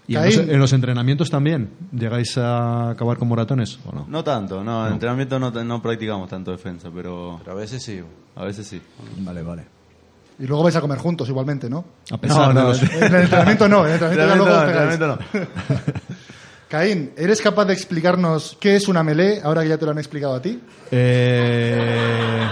B: Y en los,
A: Caín.
B: en los entrenamientos también. ¿Llegáis a acabar con moratones o no?
H: No tanto, no, en entrenamiento no, no practicamos tanto defensa, pero
I: Pero a veces sí.
H: a veces sí.
B: Vale, vale.
A: Y luego vais a comer juntos igualmente, ¿no?
B: A pesar
H: No,
B: de
H: no,
B: los...
A: En el entrenamiento no, en el entrenamiento ya luego
H: Entrenamiento
A: pegáis.
H: no, entrenamiento no. *laughs*
A: Caín, ¿eres capaz de explicarnos qué es una melee ahora que ya te lo han explicado a ti?
B: Eh,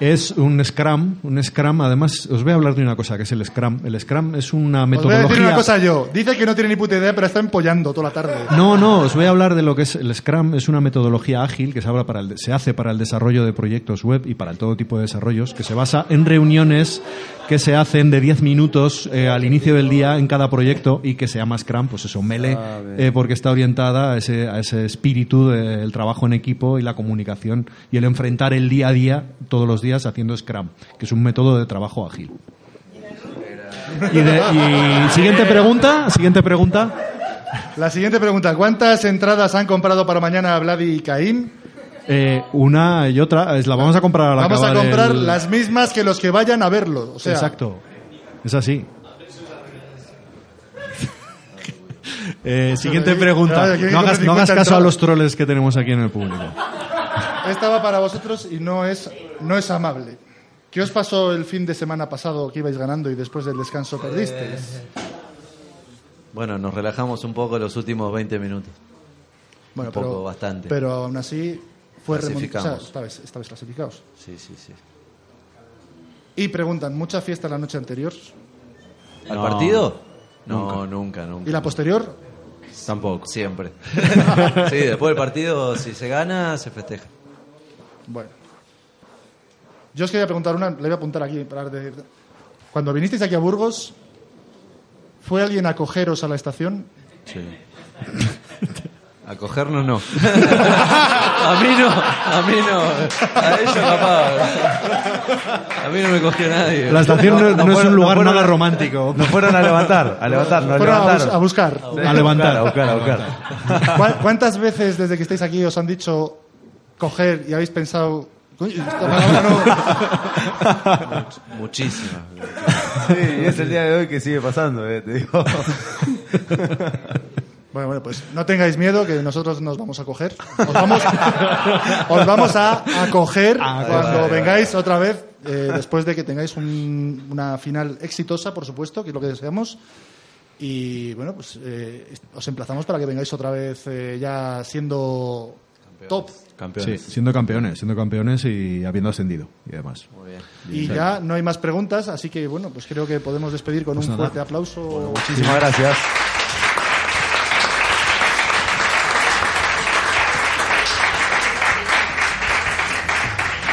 B: es un Scrum, un Scrum, además, os voy a hablar de una cosa que es el Scrum. El Scrum es una
A: Os voy a
B: metodología...
A: decir una cosa yo. Dice que no tiene ni puta idea, pero está empollando toda la tarde.
B: No, no, os voy a hablar de lo que es el Scrum. Es una metodología ágil que se, habla para el de- se hace para el desarrollo de proyectos web y para todo tipo de desarrollos, que se basa en reuniones que se hacen de 10 minutos eh, al inicio del día en cada proyecto y que se llama Scrum, pues eso, Mele, eh, porque está orientada a ese, a ese espíritu del trabajo en equipo y la comunicación y el enfrentar el día a día, todos los días, haciendo Scrum, que es un método de trabajo ágil. Y, de- y siguiente pregunta, siguiente pregunta.
A: La siguiente pregunta. ¿Cuántas entradas han comprado para mañana Vladi y Caín?
B: Eh, una y otra, es la vamos a comprar a la
A: Vamos a comprar
B: el-
A: las mismas que los que vayan a verlo. O sea,
B: Exacto. Es así. *laughs* Eh, siguiente pregunta. No hagas, no hagas
A: 50
B: caso a los troles que tenemos aquí en el público.
A: Esta va para vosotros y no es, no es amable. ¿Qué os pasó el fin de semana pasado que ibais ganando y después del descanso perdisteis?
I: Bueno, nos relajamos un poco los últimos 20 minutos.
A: Bueno,
I: un poco, bastante.
A: Pero aún así fue remontado.
I: Clasificamos.
A: esta vez, esta vez clasificados.
I: Sí, sí, sí.
A: Y preguntan, ¿mucha fiesta la noche anterior?
I: ¿Al
H: No,
I: partido? No, nunca, nunca.
A: ¿Y la posterior?
I: Tampoco. Siempre. *laughs* sí, después del partido, si se gana, se festeja.
A: Bueno. Yo os quería preguntar una, le voy a apuntar aquí para decir. Cuando vinisteis aquí a Burgos, ¿fue alguien a cogeros a la estación?
I: Sí. *laughs* A cogernos no. *laughs* a mí no, a mí no. A ellos capaz. A mí no me cogió nadie.
B: La estación no, no es
H: fueron-
B: un lugar
H: no fueron
B: nada romántico.
H: Nos fueron a levantar, a levantar, nos
A: Fueron a, bus-
H: levantaron.
A: a buscar.
H: Sí,
B: A levantar.
H: A buscar, a buscar. a buscar.
A: ¿Cuá- ¿Cuántas veces desde que estáis aquí os han dicho coger y habéis pensado... "Coño, esta *laughs* palabra no"?
I: Muchísimas.
H: Sí, y es el día de hoy que sigue pasando, eh, te digo. *laughs*
A: Bueno, bueno, pues no tengáis miedo que nosotros nos vamos a coger. Os vamos, *laughs* os vamos a acoger cuando vengáis otra vez, eh, después de que tengáis un- una final exitosa, por supuesto, que es lo que deseamos. Y bueno, pues eh, os emplazamos para que vengáis otra vez eh, ya siendo top.
B: Sí, siendo campeones, siendo campeones y habiendo ascendido y demás.
I: Muy bien.
A: Y ya no hay más preguntas, así que bueno, pues creo que podemos despedir con
B: Pues
A: un
B: nada.
A: fuerte aplauso.
H: Muchísimas gracias.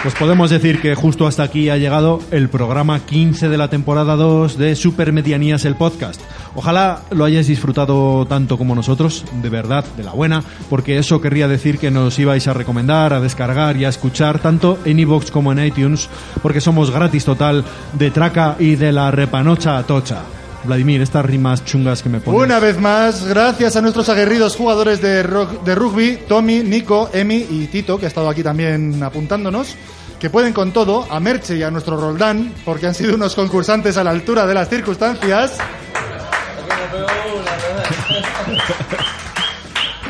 B: Pues podemos decir que justo hasta aquí ha llegado el programa 15 de la temporada 2 de Supermedianías el podcast. Ojalá lo hayáis disfrutado tanto como nosotros, de verdad, de la buena, porque eso querría decir que nos ibais a recomendar, a descargar y a escuchar tanto en iVoox como en iTunes, porque somos gratis total de traca y de la repanocha tocha. Vladimir, estas rimas chungas que me pones.
A: Una vez más, gracias a nuestros aguerridos jugadores de, rock- de rugby, Tommy, Nico, Emi y Tito, que ha estado aquí también apuntándonos, que pueden con todo, a Merche y a nuestro Roldán, porque han sido unos concursantes a la altura de las circunstancias.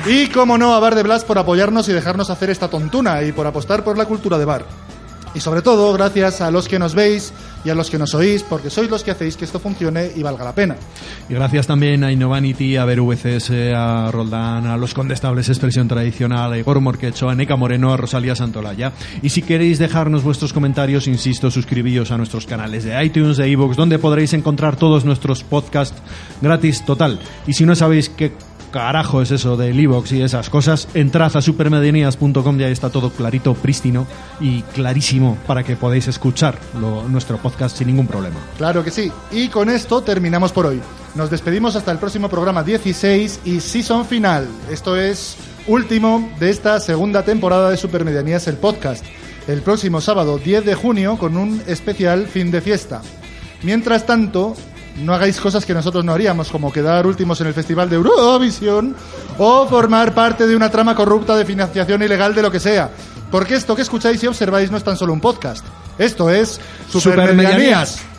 A: Y como no, a Bar de Blas por apoyarnos y dejarnos hacer esta tontuna y por apostar por la cultura de bar. Y sobre todo, gracias a los que nos veis y a los que nos oís, porque sois los que hacéis que esto funcione y valga la pena.
B: Y gracias también a Innovanity, a VCS, a Roldán, a los Condestables Expresión Tradicional, a Igor Morquecho, a Neca Moreno, a Rosalía Santolaya. Y si queréis dejarnos vuestros comentarios, insisto, suscribíos a nuestros canales de iTunes, de iVoox, donde podréis encontrar todos nuestros podcasts gratis total. Y si no sabéis qué carajo es eso del iVoox y esas cosas, entrad a supermedianías.com y ahí está todo clarito, prístino y clarísimo para que podáis escuchar lo- nuestro podcast sin ningún problema.
A: Claro que sí. Y con esto terminamos por hoy. Nos despedimos hasta el próximo programa 16 y season final. Esto es último de esta segunda temporada de Supermedianías, el podcast. El próximo sábado 10 de junio con un especial fin de fiesta. Mientras tanto, no hagáis cosas que nosotros no haríamos, como quedar últimos en el Festival de Eurovisión o formar parte de una trama corrupta de financiación ilegal de lo que sea. Porque esto que escucháis y observáis no es tan solo un podcast. Esto es
B: Supermedianías.
A: Supermedianías.